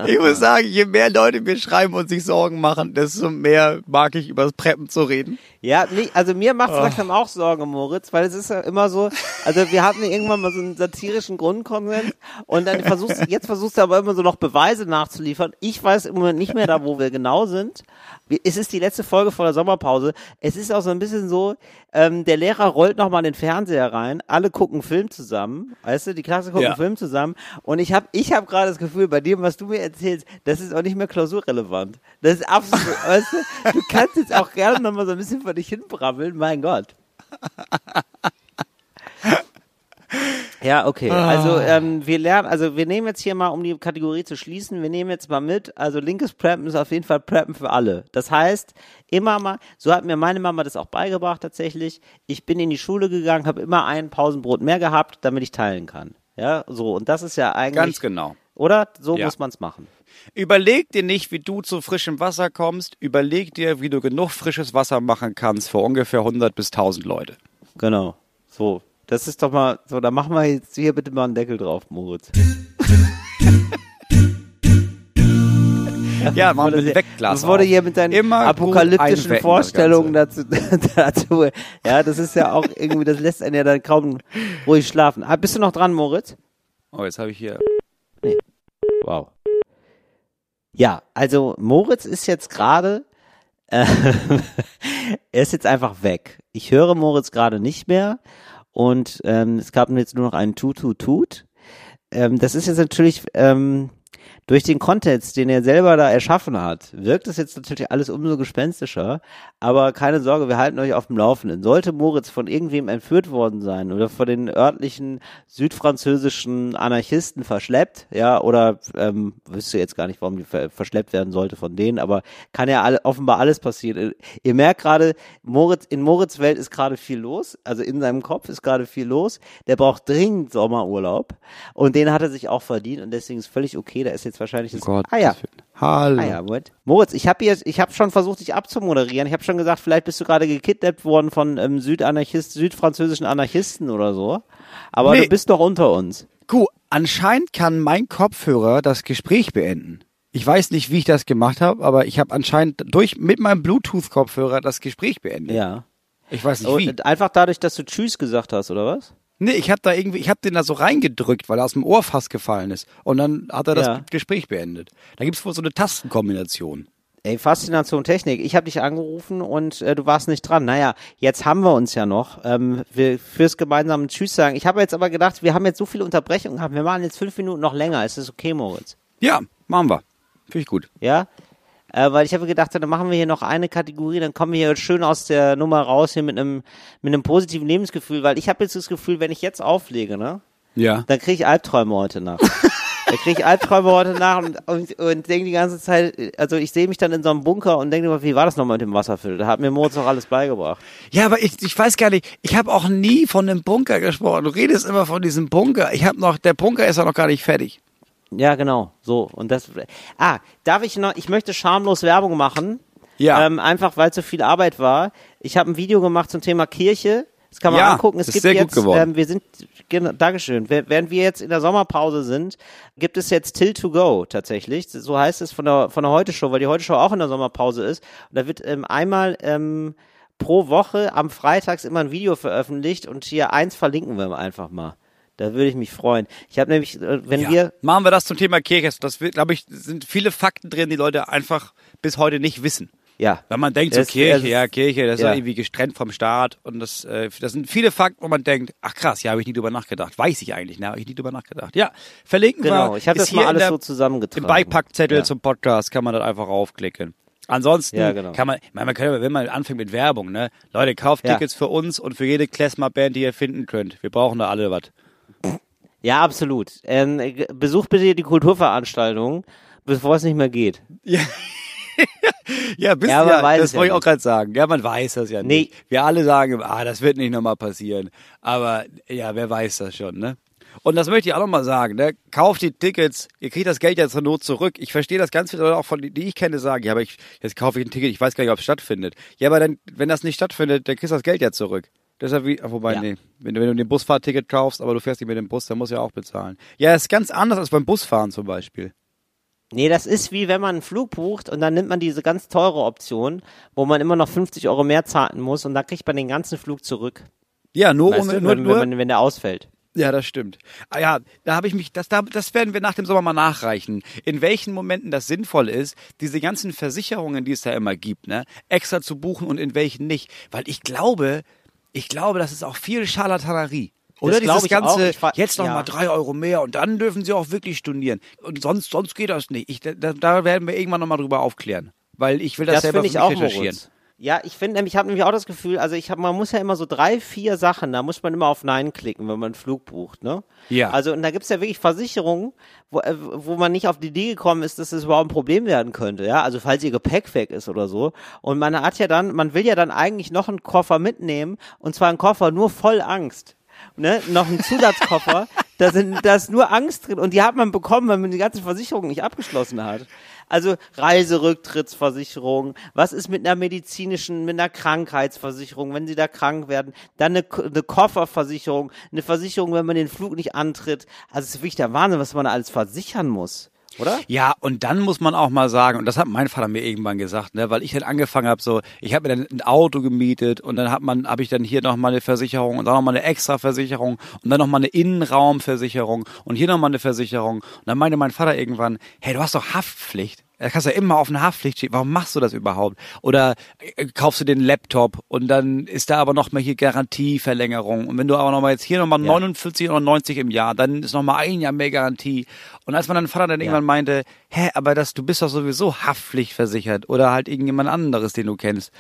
Ich muss sagen, je mehr Leute mir schreiben und sich Sorgen machen, desto mehr mag ich über das Preppen zu reden. Ja, nee, also mir macht Oh. es langsam auch Sorge, Moritz, weil es ist ja immer so, also wir hatten irgendwann mal so einen satirischen Grundkonsens und dann versuchst du, jetzt versuchst du aber immer so noch Beweise nachzuliefern. Ich weiß im Moment nicht mehr da, wo wir genau sind. Es ist die letzte Folge vor der Sommerpause. Es ist auch so ein bisschen so, ähm, der Lehrer rollt nochmal den Fernseher rein, alle gucken Film zusammen, weißt du, die Klasse guckt Ja. Film zusammen und ich habe ich hab gerade das Gefühl, bei dem, was du mir erzählst, das ist auch nicht mehr klausurrelevant. Das ist absolut, weißt du, du kannst jetzt auch gerne nochmal so ein bisschen vor dich hinbrabbeln, mein Gott. Ja, okay. Also ähm, wir lernen, also wir nehmen jetzt hier mal, um die Kategorie zu schließen, wir nehmen jetzt mal mit, also linkes Preppen ist auf jeden Fall Preppen für alle. Das heißt, immer mal, so hat mir meine Mama das auch beigebracht tatsächlich, ich bin in die Schule gegangen, habe immer ein Pausenbrot mehr gehabt, damit ich teilen kann. Ja, so, und das ist ja eigentlich, Ganz genau. oder? So Ja. muss man's machen. Überleg dir nicht, wie du zu frischem Wasser kommst. Überleg dir, wie du genug frisches Wasser machen kannst für ungefähr 100 bis 1000 Leute. Genau. So. Das ist doch mal, so, da machen wir jetzt hier bitte mal einen Deckel drauf, Moritz. Ja, machen wir Wegglas Das wurde hier mit deinen Immer apokalyptischen Vorstellungen dazu, dazu. Ja, das ist ja auch irgendwie, das lässt einen ja dann kaum ruhig schlafen. Ah, bist du noch dran, Moritz? Oh, jetzt habe ich hier. Wow. Ja, also Moritz ist jetzt gerade, äh, er ist jetzt einfach weg. Ich höre Moritz gerade nicht mehr und ähm, es gab jetzt nur noch einen Tut-Tut-Tut. Ähm, das ist jetzt natürlich ähm, durch den Kontext, den er selber da erschaffen hat, wirkt es jetzt natürlich alles umso gespenstischer. Aber keine Sorge, wir halten euch auf dem Laufenden. Sollte Moritz von irgendwem entführt worden sein oder von den örtlichen südfranzösischen Anarchisten verschleppt, ja, oder ähm, wüsste jetzt gar nicht, warum die ver verschleppt werden sollte von denen, aber kann ja alle, offenbar alles passieren. Ihr merkt gerade, Moritz, in Moritz Welt ist gerade viel los, also in seinem Kopf ist gerade viel los. Der braucht dringend Sommerurlaub und den hat er sich auch verdient und deswegen ist völlig okay. Da ist jetzt wahrscheinlich das. ah ja, Hallo. Ah ja, Moment. Moritz, ich habe jetzt, ich habe schon versucht, dich abzumoderieren. Ich habe schon gesagt, vielleicht bist du gerade gekidnappt worden von ähm, Südanarchist, südfranzösischen Anarchisten oder so. Aber Nee. du bist doch unter uns. Gu, anscheinend kann mein Kopfhörer das Gespräch beenden. Ich weiß nicht, wie ich das gemacht habe, aber ich habe anscheinend durch mit meinem Bluetooth-Kopfhörer das Gespräch beendet. Ja. Ich weiß nicht wie. Und einfach dadurch, dass du Tschüss gesagt hast, oder was? Nee, ich habe da irgendwie, ich habe den da so reingedrückt, weil er aus dem Ohr fast gefallen ist. Und dann hat er das Ja. Gespräch beendet. Da gibt's wohl so eine Tastenkombination. Ey, Faszination Technik. Ich habe dich angerufen und äh, du warst nicht dran. Naja, jetzt haben wir uns ja noch. Ähm, wir fürs gemeinsame Tschüss sagen. Ich habe jetzt aber gedacht, wir haben jetzt so viele Unterbrechungen gehabt. Wir machen jetzt fünf Minuten noch länger. Ist das okay, Moritz? Ja, machen wir. Finde ich gut. Ja? Äh, weil ich habe gedacht, dann machen wir hier noch eine Kategorie, dann kommen wir hier schön aus der Nummer raus hier mit einem mit einem positiven Lebensgefühl, weil ich habe jetzt das Gefühl, wenn ich jetzt auflege, ne, Ja. dann kriege ich Albträume heute Nacht. dann kriege ich Albträume heute Nacht und, und, und denke die ganze Zeit, also ich sehe mich dann in so einem Bunker und denke immer, wie war das nochmal mit dem Wasserfilter? Da hat mir Moritz doch alles beigebracht. Ja, aber ich, ich weiß gar nicht, ich habe auch nie von einem Bunker gesprochen. Du redest immer von diesem Bunker. Ich habe noch, der Bunker ist ja noch gar nicht fertig. Ja, genau. So. Und das. Ah, darf ich noch, ich möchte schamlos Werbung machen. Ja. Ähm, einfach weil es so viel Arbeit war. Ich habe ein Video gemacht zum Thema Kirche. Das kann man Ja, angucken. Es ist gibt sehr gut jetzt, geworden. ähm, wir sind, genau, Dankeschön. Während wir jetzt in der Sommerpause sind, gibt es jetzt Till to Go tatsächlich. So heißt es von der, von der Heute Show, weil die Heute Show auch in der Sommerpause ist. Und da wird ähm, einmal ähm, pro Woche am Freitags immer ein Video veröffentlicht und hier eins verlinken wir einfach mal. Da würde ich mich freuen. Ich habe nämlich, äh, wenn Ja. wir, Machen wir das zum Thema Kirche. Das wird, glaube ich, sind viele Fakten drin, die Leute einfach bis heute nicht wissen. ja, Wenn man denkt, so Das- Kirche, das- ja, Kirche, das ist ja. ja irgendwie gestrennt vom Staat und das, äh, das sind viele Fakten, wo man denkt, ach krass, ja, habe ich nie drüber nachgedacht. Weiß ich eigentlich, ne, habe ich nie drüber nachgedacht. Ja, verlinken wir. Genau, ich habe das hier mal alles der, so zusammengetragen. Im Beipackzettel Ja. zum Podcast kann man das einfach aufklicken. Ansonsten Ja, genau. kann man, man kann, wenn man anfängt mit Werbung, ne, Leute, kauft Ja. Tickets für uns und für jede Klezmer-Band, die ihr finden könnt. Wir brauchen da alle was. Ja, absolut. Ähm, besucht bitte die Kulturveranstaltung, bevor es nicht mehr geht. Ja, Ja, ja, man weiß das ja wollte ich auch gerade sagen. Ja, man weiß das ja Nee. nicht. Wir alle sagen, ah, das wird nicht nochmal passieren. Aber ja, wer weiß das schon, ne? Und das möchte ich auch nochmal sagen, ne? Kauft die Tickets, ihr kriegt das Geld ja zur Not zurück. Ich verstehe das ganz viele Leute auch von, die ich kenne, sagen, ja, aber ich, jetzt kaufe ich ein Ticket, ich weiß gar nicht, ob es stattfindet. Ja, aber dann, wenn das nicht stattfindet, dann kriegst du das Geld ja zurück. Deshalb wie, ah, wobei, Ja. nee, wenn du, wenn du den Busfahrticket kaufst, aber du fährst nicht mit dem Bus, dann musst du ja auch bezahlen. Ja, ist ganz anders als beim Busfahren zum Beispiel. Nee, das ist wie wenn man einen Flug bucht und dann nimmt man diese ganz teure Option, wo man immer noch 50 Euro mehr zahlen muss und dann kriegt man den ganzen Flug zurück. Ja, nur, Weißt um, du, nur, wenn, nur, wenn, man, wenn der ausfällt. Ja, das stimmt. Ah ja, da habe ich mich, das, da, das werden wir nach dem Sommer mal nachreichen. In welchen Momenten das sinnvoll ist, diese ganzen Versicherungen, die es da immer gibt, ne, extra zu buchen und in welchen nicht. Weil ich glaube, ich glaube, das ist auch viel Scharlatanerie. Oder glaub dieses ich ganze, Ich fa- jetzt noch ja. mal drei Euro mehr und dann dürfen sie auch wirklich stornieren. Und sonst, sonst geht das nicht. Ich, da, da werden wir irgendwann noch mal drüber aufklären. Weil ich will das, Das selber für ich mich auch, recherchieren. Moritz. Ja, ich finde nämlich, ich habe nämlich auch das Gefühl, also ich habe, man muss ja immer so drei, vier Sachen, da muss man immer auf Nein klicken, wenn man einen Flug bucht, ne? Ja. Also und da gibt's ja wirklich Versicherungen, wo, äh, wo man nicht auf die Idee gekommen ist, dass es überhaupt ein Problem werden könnte, ja? Also falls ihr Gepäck weg ist oder so. Und man hat ja dann, man will ja dann eigentlich noch einen Koffer mitnehmen und zwar einen Koffer nur voll Angst. Ne, noch einen Zusatzkoffer, da sind, da ist nur Angst drin. Und die hat man bekommen, weil man die ganze Versicherung nicht abgeschlossen hat. Also Reiserücktrittsversicherung, was ist mit einer medizinischen, mit einer Krankheitsversicherung, wenn sie da krank werden, dann eine, eine Kofferversicherung, eine Versicherung, wenn man den Flug nicht antritt. Also es ist wirklich der Wahnsinn, was man da alles versichern muss, oder? Ja, und dann muss man auch mal sagen, und das hat mein Vater mir irgendwann gesagt, ne, weil ich dann angefangen habe, so, ich habe mir dann ein Auto gemietet und dann hat man, habe ich dann hier noch mal eine Versicherung und dann noch mal eine Extraversicherung und dann noch mal eine Innenraumversicherung und hier noch mal eine Versicherung. Und dann meinte mein Vater irgendwann, hey, du hast doch Haftpflicht. Da kannst du ja immer auf eine Haftpflicht stehen. Warum machst du das überhaupt? Oder äh, kaufst du den Laptop und dann ist da aber noch mal hier Garantieverlängerung. Und wenn du aber noch mal jetzt hier noch mal 49 oder 90 im Jahr, dann ist noch mal ein Jahr mehr Garantie. Und als mein Vater dann irgendwann meinte, hä, aber das, du bist doch sowieso Haftpflichtversichert oder halt irgendjemand anderes, den du kennst.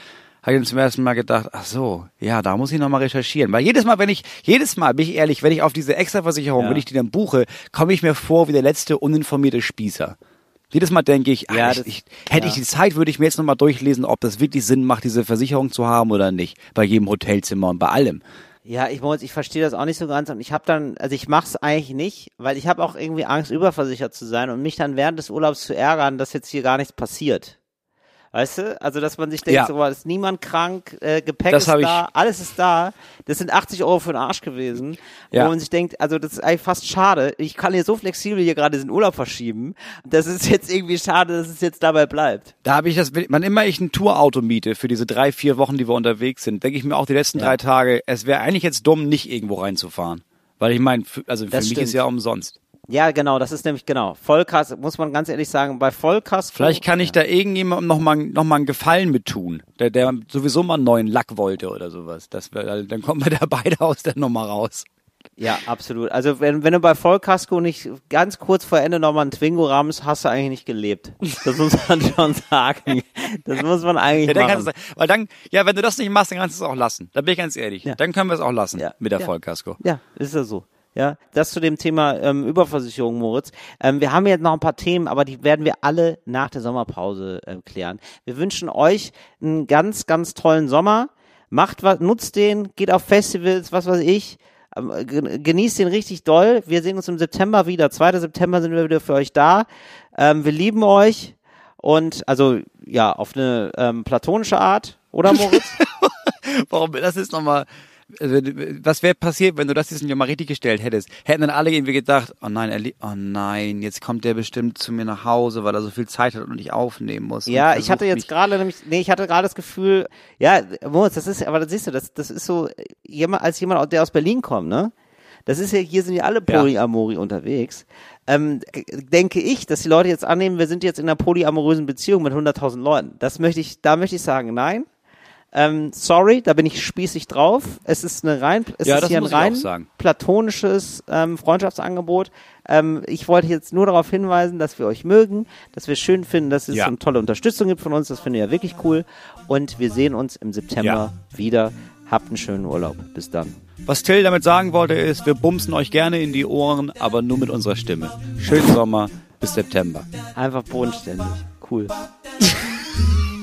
Habe ich dann zum ersten Mal gedacht, ach so, ja, da muss ich nochmal recherchieren. Weil jedes Mal, wenn ich, jedes Mal, bin ich ehrlich, wenn ich auf diese Extraversicherung, Ja. wenn ich die dann buche, komme ich mir vor wie der letzte uninformierte Spießer. Jedes Mal denke ich, Ja, das- ich, ich, hätte ich ja. die Zeit, würde ich mir jetzt nochmal durchlesen, ob das wirklich Sinn macht, diese Versicherung zu haben oder nicht. Bei jedem Hotelzimmer und bei allem. Ja, ich muss, ich verstehe das auch nicht so ganz und ich habe dann, also ich mach's eigentlich nicht, weil ich habe auch irgendwie Angst, überversichert zu sein und mich dann während des Urlaubs zu ärgern, dass jetzt hier gar nichts passiert. Weißt du? Also, dass man sich denkt, Ja. so, boah, ist niemand krank, äh, Gepäck Das ist hab ich- da, alles ist da. Das sind 80 Euro für den Arsch gewesen. Ja. Wo man sich denkt, also das ist eigentlich fast schade. Ich kann hier so flexibel hier gerade diesen Urlaub verschieben. Das ist jetzt irgendwie schade, dass es jetzt dabei bleibt. Da habe ich das, wann immer ich ein Tourauto miete für diese drei, vier Wochen, die wir unterwegs sind, denke ich mir auch die letzten drei Tage, es wäre eigentlich jetzt dumm, nicht irgendwo reinzufahren. Weil ich meine, also für Das mich stimmt. ist ja umsonst. Ja, genau, das ist nämlich genau. Vollkasko, muss man ganz ehrlich sagen, bei Vollkasko. Vielleicht kann ich da irgendjemandem noch mal, noch mal einen Gefallen mit tun, der, der sowieso mal einen neuen Lack wollte oder sowas. Das wär, dann kommen wir da beide aus der Nummer raus. Ja, absolut. Also wenn, wenn du bei Vollkasko nicht ganz kurz vor Ende nochmal einen Twingo rammst, hast du eigentlich nicht gelebt. Das muss man schon sagen. Das muss man eigentlich Ja, dann machen. kannst du, weil dann, ja, wenn du das nicht machst, dann kannst du es auch lassen. Da bin ich ganz ehrlich. Ja. Dann können wir es auch lassen Ja. mit der Ja. Vollkasko. Ja, ist ja so. Ja, das zu dem Thema ähm, Überversicherung, Moritz. Ähm, wir haben jetzt noch ein paar Themen, aber die werden wir alle nach der Sommerpause äh, klären. Wir wünschen euch einen ganz, ganz tollen Sommer. Macht was, nutzt den, geht auf Festivals, was weiß ich. Ähm, gen- Genießt den richtig doll. Wir sehen uns im September wieder. 2. September sind wir wieder für euch da. Ähm, wir lieben euch. Und also ja, auf eine ähm, platonische Art, oder Moritz? Warum, das ist nochmal, was wäre passiert, wenn du das jetzt mal richtig gestellt hättest? Hätten dann alle irgendwie gedacht, oh nein, er oh nein, jetzt kommt der bestimmt zu mir nach Hause, weil er so viel Zeit hat und ich aufnehmen muss. Ja, ich hatte jetzt gerade nämlich, nee, ich hatte gerade das Gefühl, ja, Moritz, das ist, aber das siehst du, das, das ist so, jemand, als jemand, der aus Berlin kommt, ne? Das ist ja, hier sind ja alle Ja. Polyamori unterwegs. Ähm, denke ich, dass die Leute jetzt annehmen, wir sind jetzt in einer polyamorösen Beziehung mit 100.000 Leuten. Das möchte ich, da möchte ich sagen, nein. Ähm, sorry, da bin ich spießig drauf. Es ist eine rein, es Ja, ist hier ein rein platonisches ähm, Freundschaftsangebot. Ähm, ich wollte jetzt nur darauf hinweisen, dass wir euch mögen, dass wir schön finden, dass es Ja. so eine tolle Unterstützung gibt von uns. Das finde ich ja wirklich cool. Und wir sehen uns im September wieder. Habt einen schönen Urlaub. Bis dann. Was Till damit sagen wollte ist, wir bumsen euch gerne in die Ohren, aber nur mit unserer Stimme. Schönen Sommer, bis September. Einfach bodenständig. Cool.